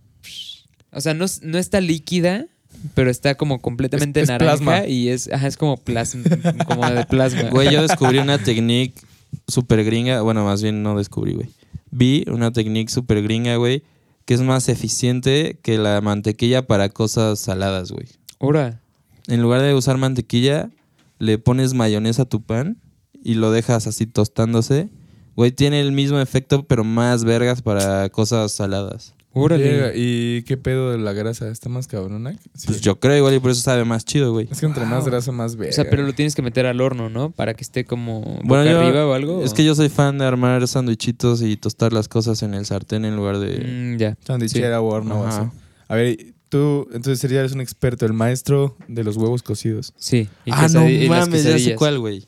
O sea, no, no está líquida, pero está como completamente Es- es naranja plasma. y es, ajá, es como plasma, como de plasma. Güey, yo descubrí una técnica súper gringa. Bueno, más bien no descubrí, güey. Vi una técnica súper gringa, güey, que es más eficiente que la mantequilla para cosas saladas, güey. Ahora, En lugar de usar mantequilla, le pones mayonesa a tu pan y lo dejas así tostándose. Güey, tiene el mismo efecto, pero más vergas para cosas saladas. Órale. Llega, ¿Y qué pedo de la grasa? ¿Está más cabrona? Sí. Pues yo creo igual y por eso sabe más chido, güey. Es que entre más grasa, más verga. O sea, pero lo tienes que meter al horno, ¿no? Para que esté como Bueno, boca yo- arriba o algo. Es que yo soy fan de armar sandwichitos y tostar las cosas en el sartén en lugar de... Mm, ya. Sandwichera o horno o Ajá. así. A ver, tú, entonces serías un experto, el maestro de los huevos cocidos. Sí. Y ah, no mames, ya sé cuál, güey.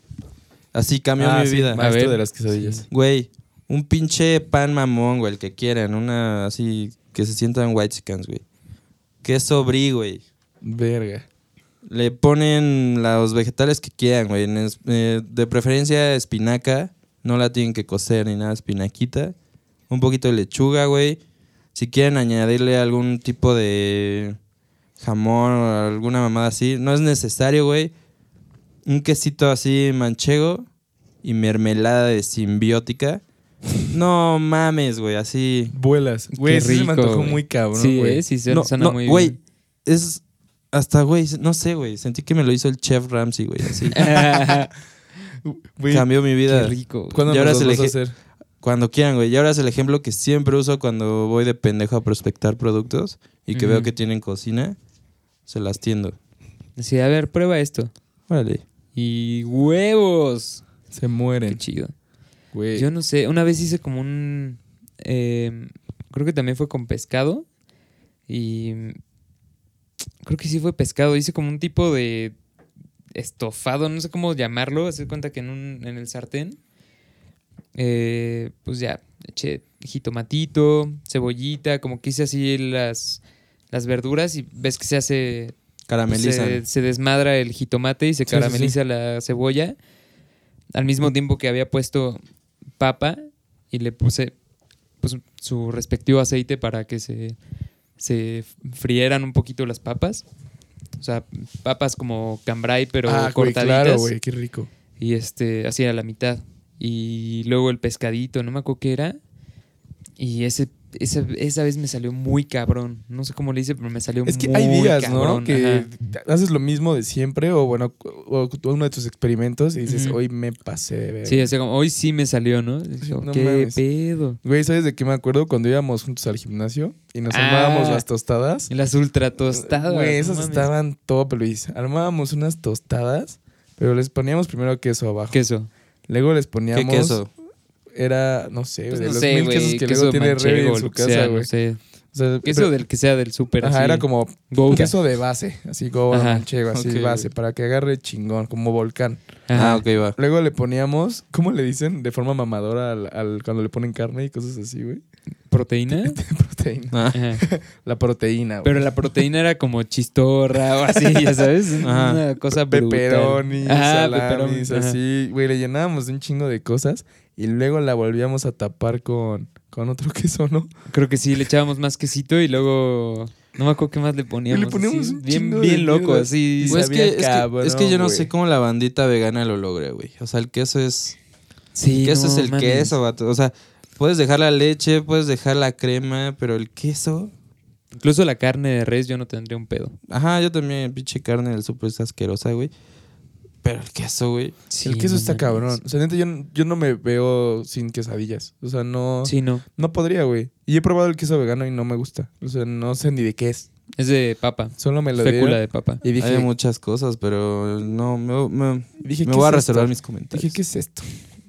Así cambió Ah, mi sí, vida. Maestro A ver. de las quesadillas. Güey, un pinche pan mamón, güey, el que quieran. Una así que se sientan white chickens, güey. Queso brie, güey. Verga. Le ponen los vegetales que quieran, güey. Eh, de preferencia espinaca. No la tienen que cocer ni nada, espinaquita. un poquito de lechuga, güey. Si quieren añadirle algún tipo de jamón o alguna mamada así, no es necesario, güey. Un quesito así manchego y mermelada de simbiótica. No mames, güey, así. Vuelas. Güey, Qué sí se me rico, antojó güey. muy cabrón, sí, güey. eh, sí, se- no, suena no, muy güey, bien. es hasta, güey, no sé, güey. Sentí que me lo hizo el chef Ramsey, güey, así. Güey, Cambió mi Qué vida. rico. güey. ¿Cuándo Y ahora nos se los le vas a hacer? Cuando quieran, güey. Y ahora es el ejemplo que siempre uso cuando voy de pendejo a prospectar productos y que veo Ujú. que tienen cocina, se las tiendo. Sí, a ver, prueba esto. Órale. Y huevos. Se Qué mueren. chido. Güey. Yo no sé, una vez hice como un... eh, creo que también fue con pescado. Y... Creo que sí fue pescado. Hice como un tipo de estofado, no sé cómo llamarlo. Hace cuenta que en, un, en el sartén. eh, pues ya, eché jitomatito, cebollita, como que hice así las, las verduras y ves que se hace Caramelizan. se, se desmadra el jitomate y se Sí, sí, carameliza la cebolla. Al mismo tiempo que había puesto papa y le puse pues, su respectivo aceite para que se, se frieran un poquito las papas. O sea, papas como cambray, pero ah, cortaditas. claro, güey, qué rico. Y este, así a la mitad. Y luego el pescadito, no me acuerdo qué era. Y ese, esa, esa vez me salió muy cabrón. No sé cómo le hice, pero me salió Es que muy hay días, cabrón. ¿no? Que Ajá. haces lo mismo de siempre o, bueno, o uno de tus experimentos y dices, hoy me pasé de ver. Sí, o sea, como, hoy sí me salió, ¿no? No ¿Qué mames. pedo? Güey, ¿sabes de qué me acuerdo? Cuando íbamos juntos al gimnasio y nos Ah. armábamos las tostadas. Las ultra tostadas. Güey, no esas mames. estaban top, Luis. Armábamos unas tostadas, pero les poníamos primero queso abajo. Queso. Luego les poníamos... ¿Qué queso? Era, no sé, Pues de no los sé, mil quesos que queso luego tiene Rebe en su casa, güey. No sé. O sea, Queso pero- del que sea del súper. Ajá, así. era como Gouda. queso de base, así como Ajá. manchego, así Ok, base, para que agarre chingón, como volcán. Ajá. Ah, ok, va. Luego le poníamos, ¿cómo le dicen? De forma mamadora al, al- cuando le ponen carne y cosas así, güey. ¿Proteína? proteína. Ah, Ajá. La proteína, güey. Pero la proteína era como chistorra o así, ya sabes. Ajá. Una cosa brutal. Pepperonis, Ajá, salamis, así. Güey, le llenábamos de un chingo de cosas y luego la volvíamos a tapar con, con otro queso, ¿no? Creo que sí, le echábamos más quesito y luego... No me acuerdo qué más le poníamos. Y le poníamos así, un bien, bien loco, así. Pues es, que, es, que, cabrón, es que yo no sé cómo la bandita vegana lo logra, güey. O sea, el queso es... Sí, el queso no es el queso, vato. O sea, puedes dejar la leche, puedes dejar la crema, pero el queso... Incluso la carne de res yo no tendría un pedo. Ajá, yo también, pinche carne del súper es asquerosa, güey. Pero el queso, güey. Sí, el queso no está mames. cabrón. O sea, neta, yo, yo no me veo sin quesadillas. O sea, no, Sí, no. no podría, güey. Y he probado el queso vegano y no me gusta. O sea, no sé ni de qué es. Es de papa. Solo me lo Fécula dieron de papa. y dije, Hay muchas cosas, pero no, me, me, dije me ¿qué voy a es reservar esto? mis comentarios. Dije, ¿qué es esto?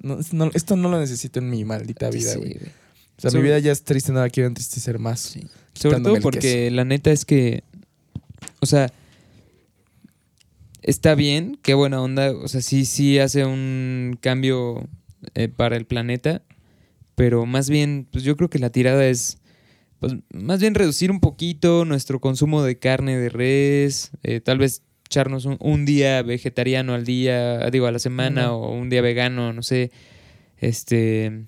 No, no- esto no lo necesito en mi maldita vida, Sí, güey. güey. O sea, Sobre- mi vida ya es triste, nada quiero entristecer más. Sí. Sobre todo porque la neta es que, o sea, está bien, qué buena onda, o sea, sí, sí hace un cambio eh, para el planeta, pero más bien, pues yo creo que la tirada es, pues más bien reducir un poquito nuestro consumo de carne de res, eh, tal vez echarnos un, un día vegetariano al día, digo, a la semana, o un día vegano, no sé, este,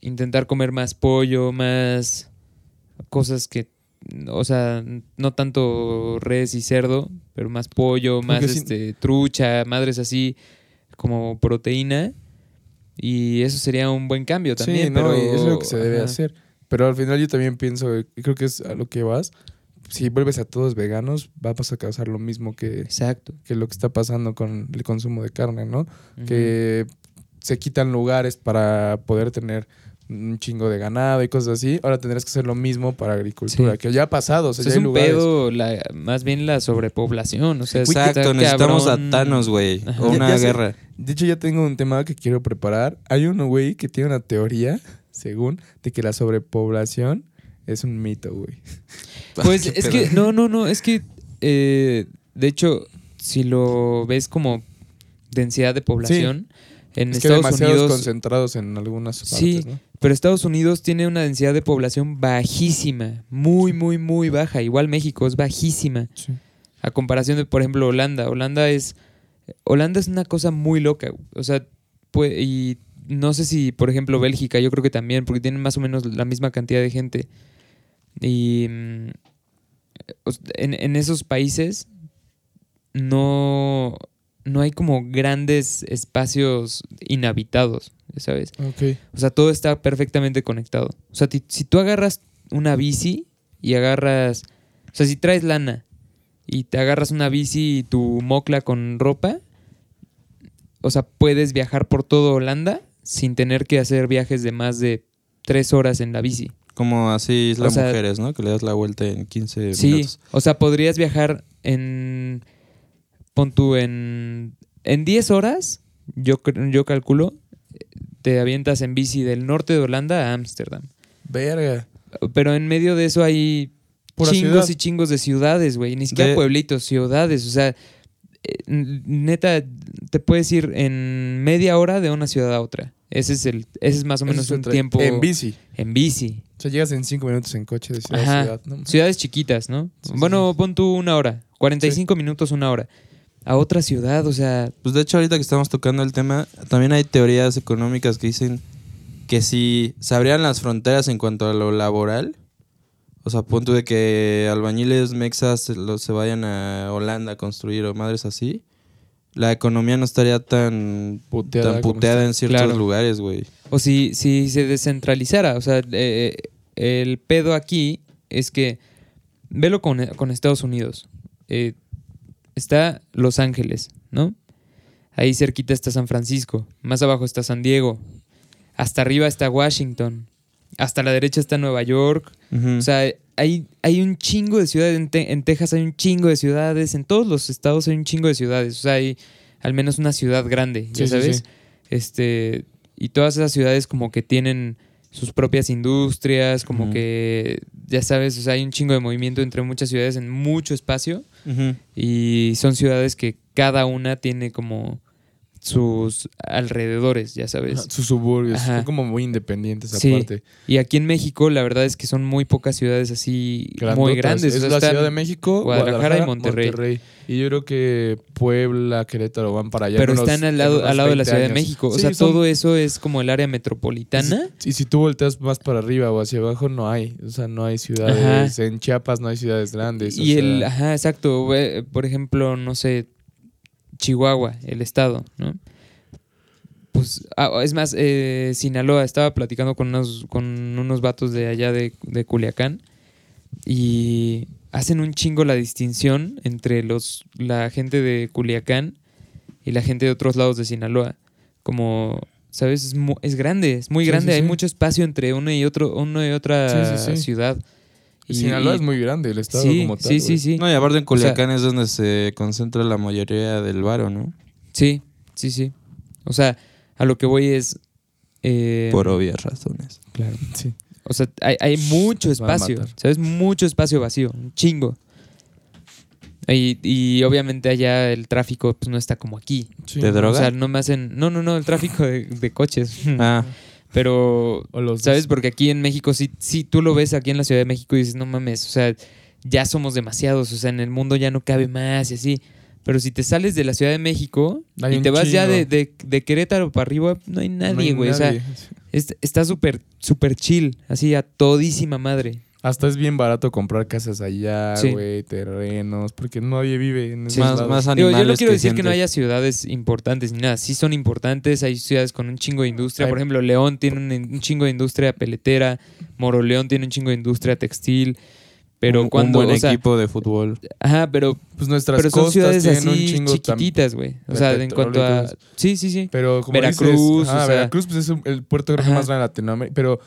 intentar comer más pollo, más cosas que, o sea, no tanto res y cerdo, pero más pollo, más este trucha, madres así como proteína. Y eso sería un buen cambio también. sí, pero es lo que se debe ajá. hacer. Pero al final yo también pienso, y creo que es a lo que vas. Si vuelves a todos veganos, vas a causar lo mismo que, Exacto. que lo que está pasando con el consumo de carne, ¿no? Que se quitan lugares para poder tener un chingo de ganado y cosas así. Ahora tendrás que hacer lo mismo para agricultura, Sí. que ya ha pasado. O sea, ya es hay un lugares. pedo, la- más bien la sobrepoblación. O sea, está Exacto, necesitamos cabrón. a Thanos, güey. O una ya guerra. De hecho, ya tengo un tema que quiero preparar. Hay uno, güey, que tiene una teoría, según, de que la sobrepoblación es un mito, güey. Pues es pedo. que, no, no, no, es que, eh, de hecho, si lo ves como densidad de población, en es que Estados demasiados Unidos, concentrados en algunas partes, Sí. ¿no? Pero Estados Unidos tiene una densidad de población bajísima, muy, muy, muy baja. Igual México es bajísima. Sí. A comparación de, por ejemplo, Holanda. Holanda es, Holanda es una cosa muy loca. O sea, y no sé si, por ejemplo, Bélgica, yo creo que también, porque tienen más o menos la misma cantidad de gente. Y mm, en, en esos países no, no hay como grandes espacios inhabitados, ¿sabes? Ok. O sea, todo está perfectamente conectado. O sea, si tú agarras una bici y agarras, o sea, si traes lana y te agarras una bici y tu mocla con ropa, o sea, puedes viajar por todo Holanda sin tener que hacer viajes de más de tres horas en la bici. Como así Isla O sea- Mujeres, ¿no? Que le das la vuelta en 15 Sí, minutos. o sea, podrías viajar en, pon tú, en, en 10 horas, yo, yo calculo, te avientas en bici del norte de Holanda a Ámsterdam. Verga. Pero en medio de eso hay Pura chingos ciudad. y chingos de ciudades, güey. Ni siquiera De- pueblitos, ciudades. O sea, eh, neta, te puedes ir en media hora de una ciudad a otra. Ese es el, ese es más o menos un tiempo En bici. en bici. O sea, llegas en cinco minutos en coche de ciudad Ajá. a ciudad. ¿no? Ciudades chiquitas, ¿no? Sí, sí, bueno, pon tú una hora. 45 minutos, una hora. A otra ciudad, o sea, Pues de hecho, ahorita que estamos tocando el tema, también hay teorías económicas que dicen que si se abrieran las fronteras en cuanto a lo laboral, o sea, punto de que albañiles mexas se, vayan a Holanda a construir o madres así, la economía no estaría tan Puteada tan puteada en ciertos Claro. lugares, güey. o si, si se descentralizara. O sea, eh, el pedo aquí es que, velo con, con Estados Unidos. Eh, está Los Ángeles, ¿no? Ahí cerquita está San Francisco. Más abajo está San Diego. Hasta arriba está Washington. Hasta la derecha está Nueva York. O sea, hay, hay un chingo de ciudades. En, Te- en Texas hay un chingo de ciudades. En todos los estados hay un chingo de ciudades. O sea, hay al menos una ciudad grande, ya Sí, sabes. sí. Este, y todas esas ciudades como que tienen sus propias industrias, como que, ya sabes, o sea, hay un chingo de movimiento entre muchas ciudades en mucho espacio. Y son ciudades que cada una tiene como sus alrededores, ya sabes. Ajá, Sus suburbios. Ajá. Son como muy independientes Sí. aparte. Y aquí en México, la verdad es que son muy pocas ciudades así muy grandes. Es o sea, la Ciudad de México, Guadalajara y Monterrey. Y yo creo que Puebla, Querétaro van para allá. pero unos- están al lado, al lado de la 20 Ciudad de. México. O Sí, sea, son- todo eso es como el área metropolitana. Y si tú volteas más para arriba o hacia abajo, no hay. O sea, no hay ciudades. En Chiapas no hay ciudades grandes. o Y el, sea, ajá, exacto. Por ejemplo, no sé, Chihuahua, el estado, ¿no? Pues, ah, es más, eh, Sinaloa, estaba platicando con unos, con unos vatos de allá de, de Culiacán y hacen un chingo la distinción entre los, la gente de Culiacán y la gente de otros lados de Sinaloa. Como, ¿sabes? Es, grande, es muy Sí, grande, sí, hay sí. mucho espacio entre uno y otro, uno y otra ciudad. Y- Sinaloa y- es muy grande, el estado sí, como tal. sí, sí, sí. No, y aparte en Culiacán es donde se concentra la mayoría del varo, ¿no? Sí, sí, sí. O sea, a lo que voy es. eh, Por obvias razones. Claro. Sí. O sea, hay, hay mucho espacio. ¿Sabes? Mucho espacio vacío. Un chingo. Y, y obviamente allá el tráfico pues, no está como aquí. Sí. ¿De droga? O sea, no me hacen. No, no, no, el tráfico de, de coches. Ah, Pero. ¿Sabes? Porque aquí en México, sí, sí, tú lo ves aquí en la Ciudad de México y dices, no mames, o sea, ya somos demasiados, o sea, en el mundo ya no cabe más y así. Pero si te sales de la Ciudad de México Hay y te vas ya de, de- de Querétaro para arriba, no hay nadie, güey. O sea, es- está súper, súper chill, así a todísima madre. Hasta es bien barato comprar casas allá, Sí. güey, terrenos, porque nadie vive en Sí. más, lados. más Digo, animales yo no quiero decir que no haya ciudades importantes ni nada. Sí son importantes, hay ciudades con un chingo de industria. Hay- Por ejemplo, León tiene un, un chingo de industria peletera, Moroleón tiene un chingo de industria textil. Pero un, un cuando, buen o sea, equipo de fútbol. ajá, pero Pues nuestras pero son costas ciudades tienen un así chingo chiquititas, güey. O de sea, en cuanto a... Sí, sí, sí. Pero como Veracruz, dices, ajá, o sea- Veracruz pues, es un- el puerto creo que Ajá. más grande de Latinoamérica, pero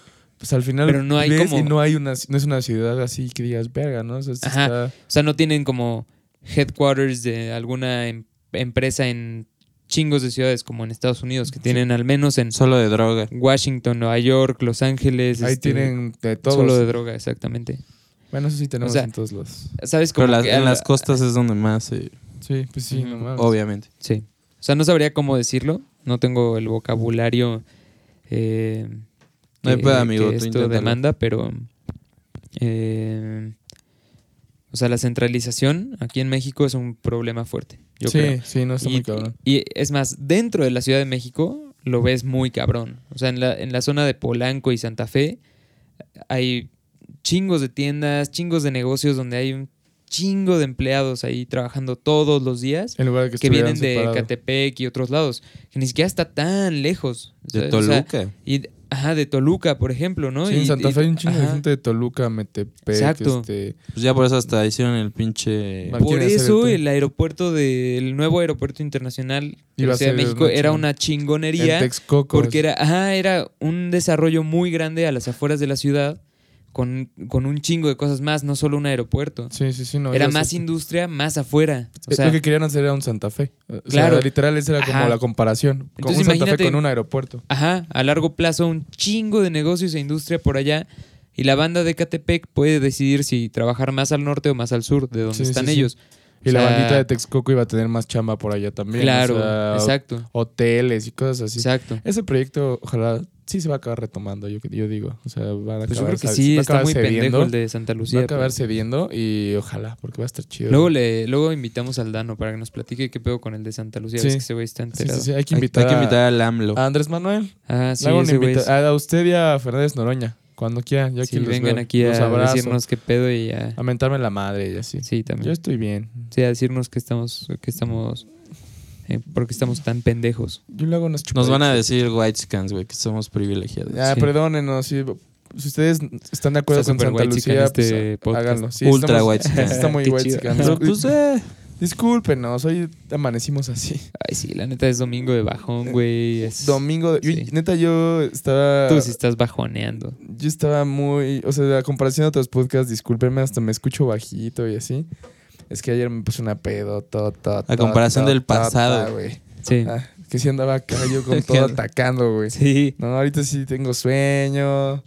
pues al final Pero no hay ves como- y no hay una no es una ciudad así que digas verga, ¿no? O sea, sí Ajá. está- O sea, no tienen como headquarters de alguna em- empresa en chingos de ciudades como en Estados Unidos, que tienen al menos en Solo de droga. Washington, Nueva York, Los Ángeles. ahí este, tienen de todos. Solo de droga, exactamente. Bueno, eso sí tenemos O sea, en todos los. ¿Sabes Pero cómo las- que en las costas es donde más, eh, Sí, pues sí, Ujú. no mames. obviamente. Sí. O sea, no sabría cómo decirlo. No tengo el vocabulario eh, No hay que- pedo, amigo, que esto demanda, pero... eh, o sea, la centralización aquí en México es un problema fuerte, yo sí, creo. sí, no está y, muy cabrón. y es más, dentro de la Ciudad de México lo ves muy cabrón. O sea, en la, en la zona de Polanco y Santa Fe hay chingos de tiendas, chingos de negocios donde hay un chingo de empleados ahí trabajando todos los días En lugar de que, que vienen de. Catepec y otros lados, que ni siquiera está tan lejos. O De sea, o sea, Toluca. y, ajá, de Toluca, por ejemplo, ¿no? Sí, Y- en Santa Fe hay un chingo de gente de Toluca, Metepec, Exacto. este... Pues ya por eso hasta hicieron el pinche. Por eso el- el aeropuerto del nuevo aeropuerto internacional de la Ciudad de México una era una chingonería. En Texcoco. Porque era, ajá, era un desarrollo muy grande a las afueras de la ciudad con, con un chingo de cosas más, no solo un aeropuerto. Sí, sí, sí. No, era más sé. industria más afuera. O Eh, sea, lo que querían hacer era un Santa Fe. O sea, Claro. literal, esa era como Ajá. la comparación. Como Entonces, un Santa Fe con un aeropuerto. ajá, a largo plazo un chingo de negocios e industria por allá. Y la banda de Catepec puede decidir si trabajar más al norte o más al sur, de donde Sí, están sí. ellos. Y O la bandita de Texcoco iba a tener más chamba por allá también. Claro, o sea, exacto, Hoteles y cosas así. exacto. Ese proyecto, ojalá, sí se va a acabar retomando, yo, yo digo. O sea, van a Pues yo acabar, creo que sí, está muy cediendo, pendejo el de Santa Lucía. Va a acabar pero- cediendo y ojalá, porque va a estar chido. Luego, le, luego invitamos al Dano para que nos platique qué pedo con el de Santa Lucía. Sí. ves que ese güey está enterado. sí, sí, hay que Hay, invitar, hay que a- invitar al AMLO. a, Andrés Manuel. Ah, sí, ese güey es- A usted y a Fernández Noroña, cuando quieran. Yo aquí Sí, los vengan veo. aquí Los a abrazo, decirnos qué pedo y a... a mentarme la madre y así. Sí, Yo también. estoy bien. Sí, a decirnos que estamos... Que estamos eh, porque estamos tan pendejos. Yo le hago unas Nos van a decir white scans, güey, que somos privilegiados. Ya, Sí. perdónenos. Si, si ustedes están de acuerdo Está con Santa Lucía, este pues, podcast. háganlo. Sí, Ultra estamos- whitezican. Está muy Qué whitezican. chido. Pero, pues, eh, Discúlpenos, hoy amanecimos así. Ay, sí, la neta es domingo de bajón, güey. Es... Domingo, de- yo- neta, yo estaba. Tú sí estás bajoneando. Yo estaba muy. O sea, a comparación de otros podcasts, discúlpenme, hasta me escucho bajito y así. Es que ayer me puse una pedo, todo, todo. A comparación del pasado. güey. Sí. Ah, que sí andaba acá yo con todo atacando, güey. Sí. No, ahorita sí tengo sueño.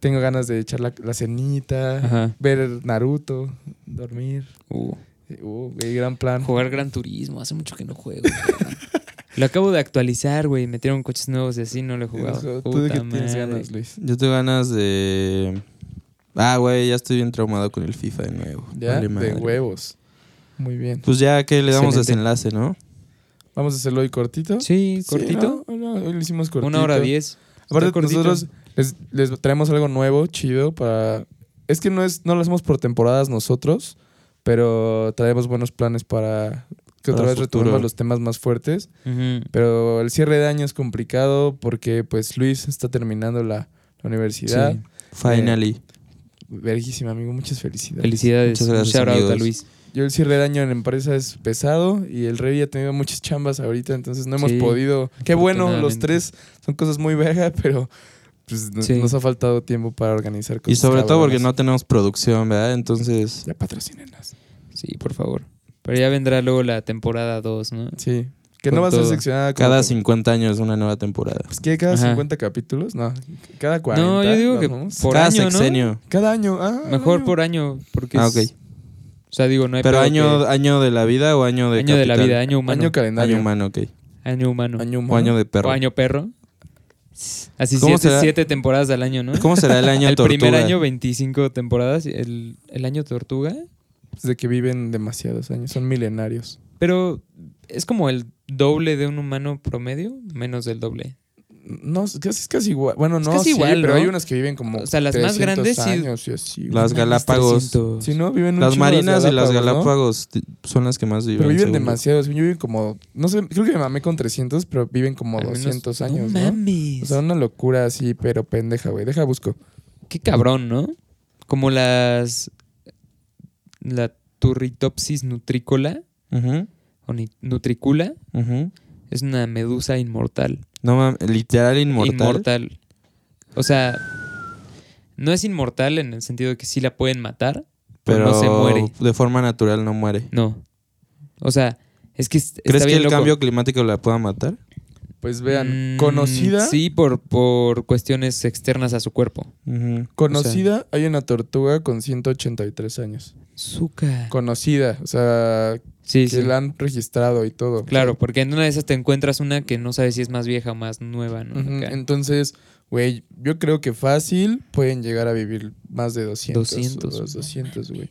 Tengo ganas de echar la, la cenita, Ajá. ver Naruto, dormir. Uh, Uh, güey, gran plan. jugar Gran Turismo. Hace mucho que no juego. Lo acabo de actualizar, güey. Metieron coches nuevos y así no lo he jugado. ¿Tú de qué tienes ganas, Luis? yo tengo ganas de. Ah, güey, ya estoy bien traumado con el FIFA de nuevo. Ya, Vale de huevos. Muy bien. Pues ya que le damos Excelente. desenlace, ¿no? Vamos a hacerlo hoy cortito. Sí, Sí, cortito. ¿no? No, hoy lo hicimos cortito. Una hora diez. Aparte, cortito. nosotros les, les traemos algo nuevo, chido, para... Es que no, es, no lo hacemos por temporadas nosotros, pero traemos buenos planes para que otra vez retomemos los temas más fuertes. Pero el cierre de año es complicado porque pues Luis está terminando la, la universidad. Sí. Finally. Verguísima, amigo. Muchas felicidades. Felicidades. Muchas gracias, Shout out a amigos. Luis. Yo el cierre de año en empresa es pesado y el Rey ha tenido muchas chambas ahorita, entonces no hemos Sí, podido. Qué bueno, los tres son cosas muy verga, pero pues, no- Sí. nos ha faltado tiempo para organizar cosas. Y sobre todo porque no tenemos producción, ¿verdad? Entonces. Ya patrocínenos. Sí, por favor. Pero ya vendrá luego la temporada 2, ¿no? Sí. Que Con no va a ser seccionada como Cada que- 50 años una nueva temporada. Pues que cada Ajá. 50 capítulos, no. Cada 40. No, yo digo que por Cada año, ¿no? sexenio. Cada año. Ah, Mejor año. por año, porque Ah, es- ok. O sea, digo, no hay Pero año, que- año de la vida o año de año de la capital? vida, año humano. Año Año, calendario. Año humano, ok. humano. Año O humano. año de perro. O año perro. Así ¿Cómo siete, será? siete temporadas al año, ¿no? ¿Cómo será el año el tortuga? primer año 25 temporadas, el, el año tortuga. Es de que viven demasiados años. Son milenarios. Pero es como el doble de un humano promedio, menos del doble. No, es casi, es casi igual. Bueno, Es no, casi sí, igual, pero ¿no? hay unas que viven como. O sea, las más 300 grandes sí- años y así. Las Galápagos. 300. Sí, ¿no? Viven un Las marinas de las. Galápagos son las que más viven. Pero viven demasiados. Yo viven como. No sé, creo que me mamé con 300, pero viven como Al menos- 200 años, No ¿no? mames. O sea, una locura así, pero pendeja, güey. Deja busco. Qué cabrón, ¿no? Como las. La Turritopsis nutricola Ujú, o ni- nutricula ujú. es una medusa inmortal. No mames, literal inmortal. Inmortal. O sea, no es inmortal en el sentido de que sí la pueden matar, pero, Pero no se muere. de forma natural no muere. No. O sea, es que está ¿Crees que el loco. cambio climático la pueda matar? Pues vean, Mm, conocida. Sí, por, por cuestiones externas a su cuerpo. Conocida, hay una tortuga con 183 años. Azúcar. Conocida, o sea, Sí, que sí. la han registrado y todo. Claro, porque en una de esas te encuentras una que no sabes si es más vieja o más nueva, ¿no? Entonces, güey, yo creo que fácil pueden llegar a vivir más de 200. 200. o 200, güey.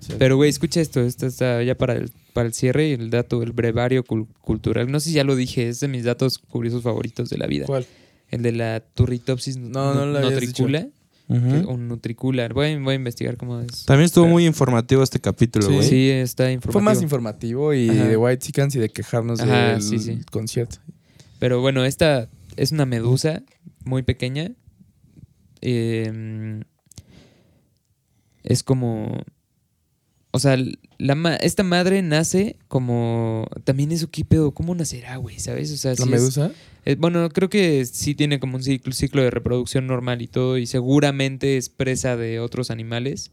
Sí. Pero, güey, escucha esto. Esto está ya para el, para el cierre y el dato, el brevario cul- cultural. No sé si ya lo dije, es de mis datos curiosos favoritos de la vida. ¿Cuál? El de la Turritopsis No, no lo que- O nutricula. Voy, a- voy a investigar cómo es. También estuvo Pero- muy informativo este capítulo, Sí. güey. Sí, está informativo. Fue más informativo y Ajá. de White Chickens y de quejarnos Ajá, del sí, sí. concierto. Pero bueno, esta es una medusa muy pequeña. Eh, es como. O sea, la ma- esta madre nace como. También eso, ¿qué pedo? ¿Cómo nacerá, güey? ¿Sabes? O sea, ¿La sí es- medusa? eh, bueno, creo que sí tiene como un ciclo, ciclo de reproducción normal y todo. Y seguramente es presa de otros animales.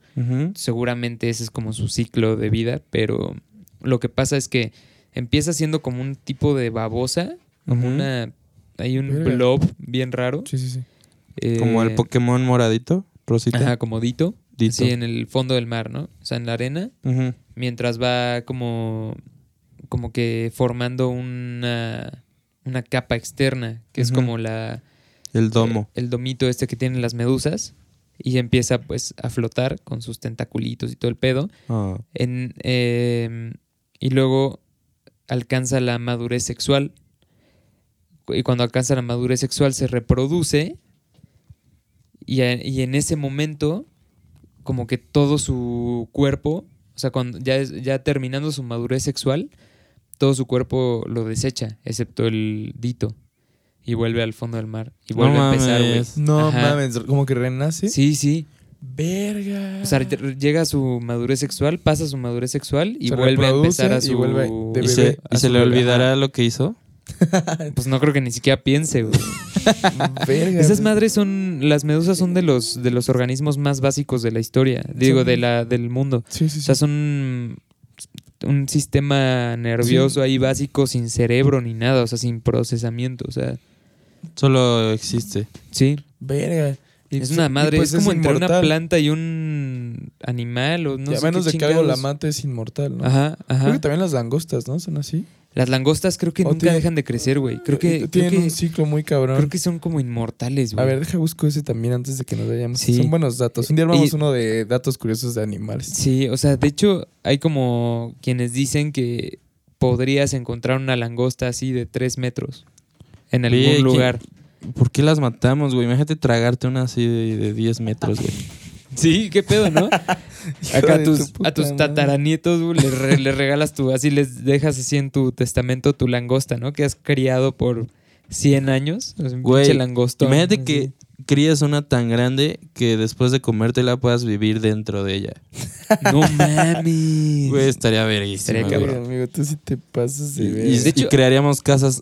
Seguramente ese es como su ciclo de vida. Pero lo que pasa es que empieza siendo como un tipo de babosa. Como una. Hay un blob bien raro. Sí, sí, sí. eh, Como el Pokémon moradito, Rosita. Ajá, como Dito. Dito. Sí, en el fondo del mar, ¿no? O sea, en la arena. Mientras va como. Como que formando una. Una capa externa. Que es como la. El domo. El domito este que tienen las medusas. Y empieza pues a flotar con sus tentaculitos y todo el pedo. Ah. En, eh, y luego alcanza la madurez sexual. Y cuando alcanza la madurez sexual se reproduce. Y, a- y en ese momento, como que todo su cuerpo, o sea, cuando ya, es- ya terminando su madurez sexual, todo su cuerpo lo desecha, excepto el dito. Y vuelve al fondo del mar. Y No vuelve a empezar, güey. No Ajá. mames, como que renace. Sí, sí. Verga. O sea, ll- llega a su madurez sexual, pasa su madurez sexual y Se vuelve a empezar a y su... vuelve de ¿Y bebé se, a y se su le olvidará lo que hizo? Pues no creo que ni siquiera piense, güey. Verga. Esas madres son... Las medusas son de los, de los organismos más básicos de la historia. Digo, de la, del mundo. Sí, sí, O sí. sea, son un sistema nervioso ahí básico sin cerebro ni nada. O sea, sin procesamiento. O sea, Solo existe. sí. Verga. Y es una madre. pues es como entre una planta y un animal o no Y a sé menos qué de que algo la mate es inmortal, ¿no? Ajá, Creo ajá. que también las langostas, ¿no? Son así. Las langostas creo que O nunca tiene- dejan de crecer, güey. Creo que, creo Tienen que, un ciclo muy cabrón. creo que son como inmortales, güey. A ver, deja busco ese también antes de que nos vayamos. Sí. Son buenos datos. Un día armamos Y- uno de datos curiosos de animales. Sí, o sea, de hecho, hay como quienes dicen que podrías encontrar una langosta así de tres metros en algún Oye, ¿quién- lugar. ¿Por qué las matamos, güey? Imagínate tragarte una así de, de 10 metros, güey. Sí, qué pedo, ¿no? Acá a tus, tu puta a tus madre. tataranietos, güey, les, re- les regalas tu, así les dejas así en tu testamento tu langosta, ¿no? Que has criado por 100 años. Un Güey, pinche langostón, Imagínate así. que crías una tan grande que después de comértela puedas vivir dentro de ella. No mames. Güey, estaría verguísima, Estaría cabrón. Amigo, tú sí te pasas de Y, ver. y- De y hecho- crearíamos casas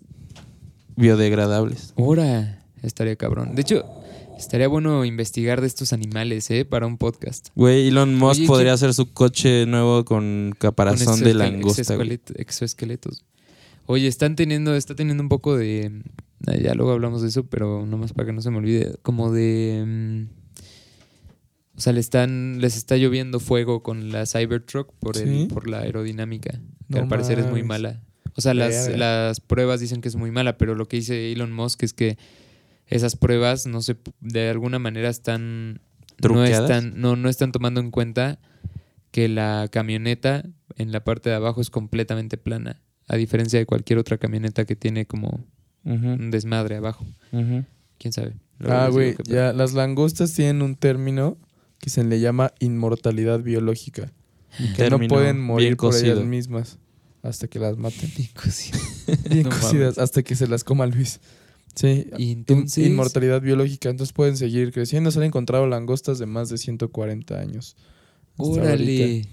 biodegradables. Ahora, estaría cabrón. De hecho, estaría bueno investigar de estos animales, ¿eh? Para un podcast. Güey, Elon Musk Oye, podría ¿qué- hacer su coche nuevo con caparazón Con de langosta. Exoesqueletos. Oye, están teniendo, está teniendo un poco de. ah, Ya luego hablamos de eso, pero nomás para que no se me olvide. Como de. mm, o sea, le están, les está lloviendo fuego con la Cybertruck por, el, ¿Sí? por la aerodinámica. Que No al parecer es muy mala. O sea, las, las pruebas dicen que es muy mala, pero lo que dice Elon Musk es que esas pruebas no se de alguna manera están no están no no están tomando en cuenta que la camioneta en la parte de abajo es completamente plana, a diferencia de cualquier otra camioneta que tiene como un desmadre abajo. ¿Quién sabe? Luego Ah, güey, ya las langostas tienen un término que se le llama inmortalidad biológica. Que no pueden morir por ellas mismas hasta que las maten. Bien cocido. Bien No cocidas, hasta que se las coma Luis. Sí, Y in- entonces inmortalidad biológica. Entonces pueden seguir creciendo. Se han encontrado langostas de más de 140 años. órale.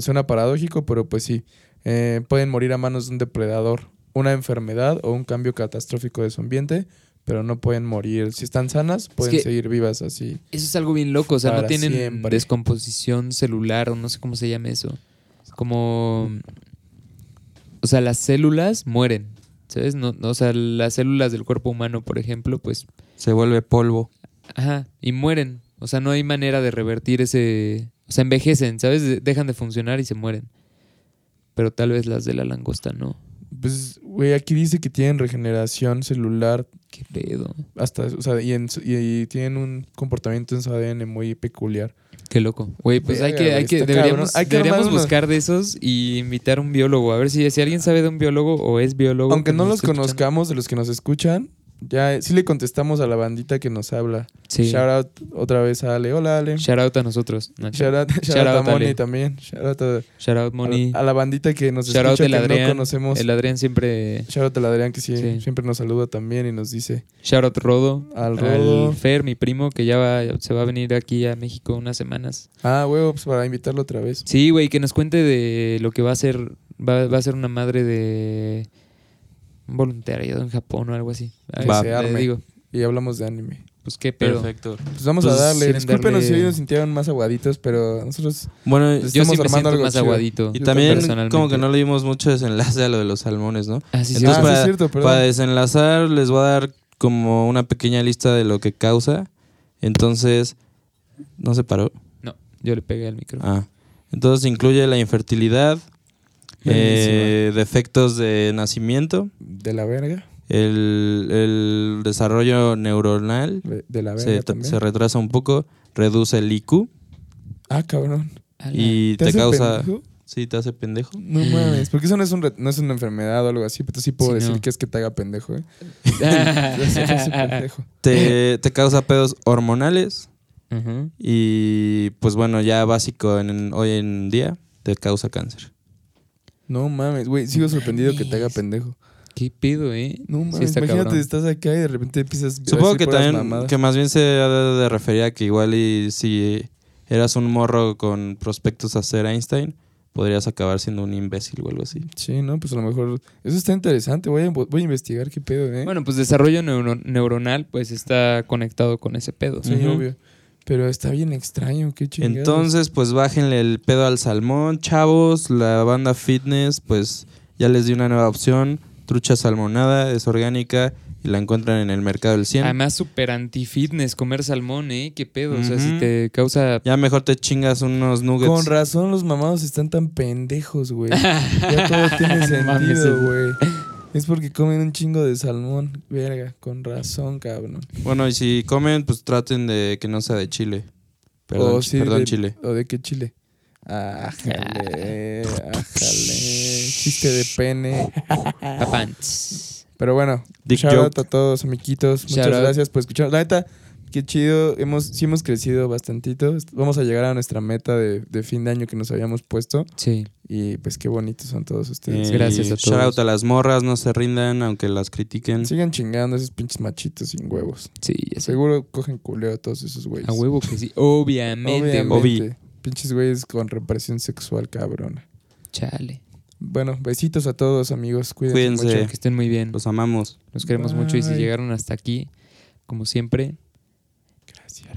Suena paradójico, pero pues sí. Eh, pueden morir a manos de un depredador, una enfermedad o un cambio catastrófico de su ambiente, pero no pueden morir. Si están sanas, pueden que- seguir vivas así. Eso es algo bien loco, o sea, no tienen siempre. descomposición celular o no sé cómo se llama eso. Como o sea, las células mueren, ¿sabes? No, no, o sea, las células del cuerpo humano, por ejemplo, pues Se vuelve polvo. ajá, y mueren. O sea, no hay manera de revertir ese, o sea, envejecen, ¿sabes? De- Dejan de funcionar y se mueren. Pero tal vez las de la langosta no. Pues, güey, aquí dice que tienen regeneración celular Qué pedo. Hasta, o sea, y, en y- y tienen un comportamiento en su ADN muy peculiar. Qué loco. Güey, pues hay que, hay que, deberíamos. Hay que buscar de esos y invitar a un biólogo. A ver si, si alguien sabe de un biólogo o es biólogo. Aunque que no los conozcamos, de los que nos escuchan, ya sí le contestamos a la bandita que nos habla. Sí. Shout out otra vez a Ale. Hola, Ale. Shout out a nosotros. No, Shout out, shout Shout out out, a Moni Ale. también. Shout out a, Shout out, Moni. a la bandita que nos Shout out escucha el que Adrián. no conocemos. El Adrián siempre. Shout out al Adrián que sí, Sí. siempre nos saluda también y nos dice Shout out Rodo. al Rodo. Al Fer, mi primo, que ya va, se va a venir aquí a México unas semanas. Ah, huevo, pues para invitarlo otra vez. Sí, güey, que nos cuente de lo que va a ser. Va, va a ser una madre de. Un voluntariado en Japón o algo así. Se arme. digo, Y hablamos de anime. pues qué pedo. Perfecto. Pues vamos Pues, a darle. quieren Discúlpenos si darle- hoy nos sintieron más aguaditos, pero nosotros Bueno, Pues Yo sí me armando siento algo más chido. aguadito. y también personalmente. como que no le dimos mucho desenlace a lo de los salmones, ¿no? Ah, sí, sí. Entonces, Ah, sí, para, es cierto, perdón. para desenlazar, les voy a dar como una pequeña lista de lo que causa. Entonces, ¿no se paró? No, yo le pegué al micro. Ah. Entonces incluye la infertilidad, eh, defectos de nacimiento, de la verga. el, el desarrollo neuronal De la verga se, también. se retrasa un poco, reduce el IQ Ah, cabrón. Y te, hace causa... pendejo? Sí, te hace pendejo. No mames, porque eso no es, un no es una enfermedad o algo así, pero sí puedo Sí, decir no. que es que te haga pendejo, ¿eh? Te hace pendejo. Te, te causa pedos hormonales y pues bueno, ya básico en, hoy en día, te causa cáncer. No mames, güey, sigo sorprendido que te haga pendejo. ¿Qué pedo, eh? No Sí mames, está imagínate, cabrón. estás acá y de repente empiezas a Supongo que también, mamadas. que más bien se ha de, de referir a que igual y si eras un morro con prospectos a ser Einstein, podrías acabar siendo un imbécil o algo así. Sí, no, pues a lo mejor... Eso está interesante, voy a, voy a investigar qué pedo, ¿eh? Bueno, pues desarrollo neuro- neuronal pues está conectado con ese pedo. sí, Ujú. obvio. Pero está bien extraño, qué chingados. Entonces, pues bájenle el pedo al salmón, chavos. La banda fitness, pues ya les di una nueva opción. Trucha salmonada, es orgánica y la encuentran en el mercado del 100. Además, súper anti-fitness comer salmón, ¿eh? ¿Qué pedo? O sea, si te causa... Ya mejor te chingas unos nuggets. Con razón los mamados están tan pendejos, güey. Ya todo tiene sentido, güey. Es porque comen un chingo de salmón. Verga, con razón, cabrón. Bueno, y si comen, pues traten de que no sea de chile. Perdón, O sí, perdón de- Chile. ¿O de qué chile? Ájale, ájale. Chiste de pene. Pero bueno, Dick shout out a todos, amiguitos. Muchas Shout out. gracias por escuchar. La neta, qué chido. Hemos, sí hemos crecido bastantito. Vamos a llegar a nuestra meta de, de fin de año que nos habíamos puesto. Sí. Y pues qué bonitos son todos ustedes. Eh, Gracias a Shout todos. out a las morras, no se rindan, aunque las critiquen. Sigan chingando a esos pinches machitos sin huevos. Sí, ya. Seguro cogen culeo a todos esos güeyes. A huevo que sí. Obviamente, Obviamente. Pinches güeyes con represión sexual cabrona. Chale. Bueno, besitos a todos, amigos. Cuídense, Cuídense. mucho. Que estén muy bien. Los amamos. Los queremos mucho y si llegaron hasta aquí, como siempre,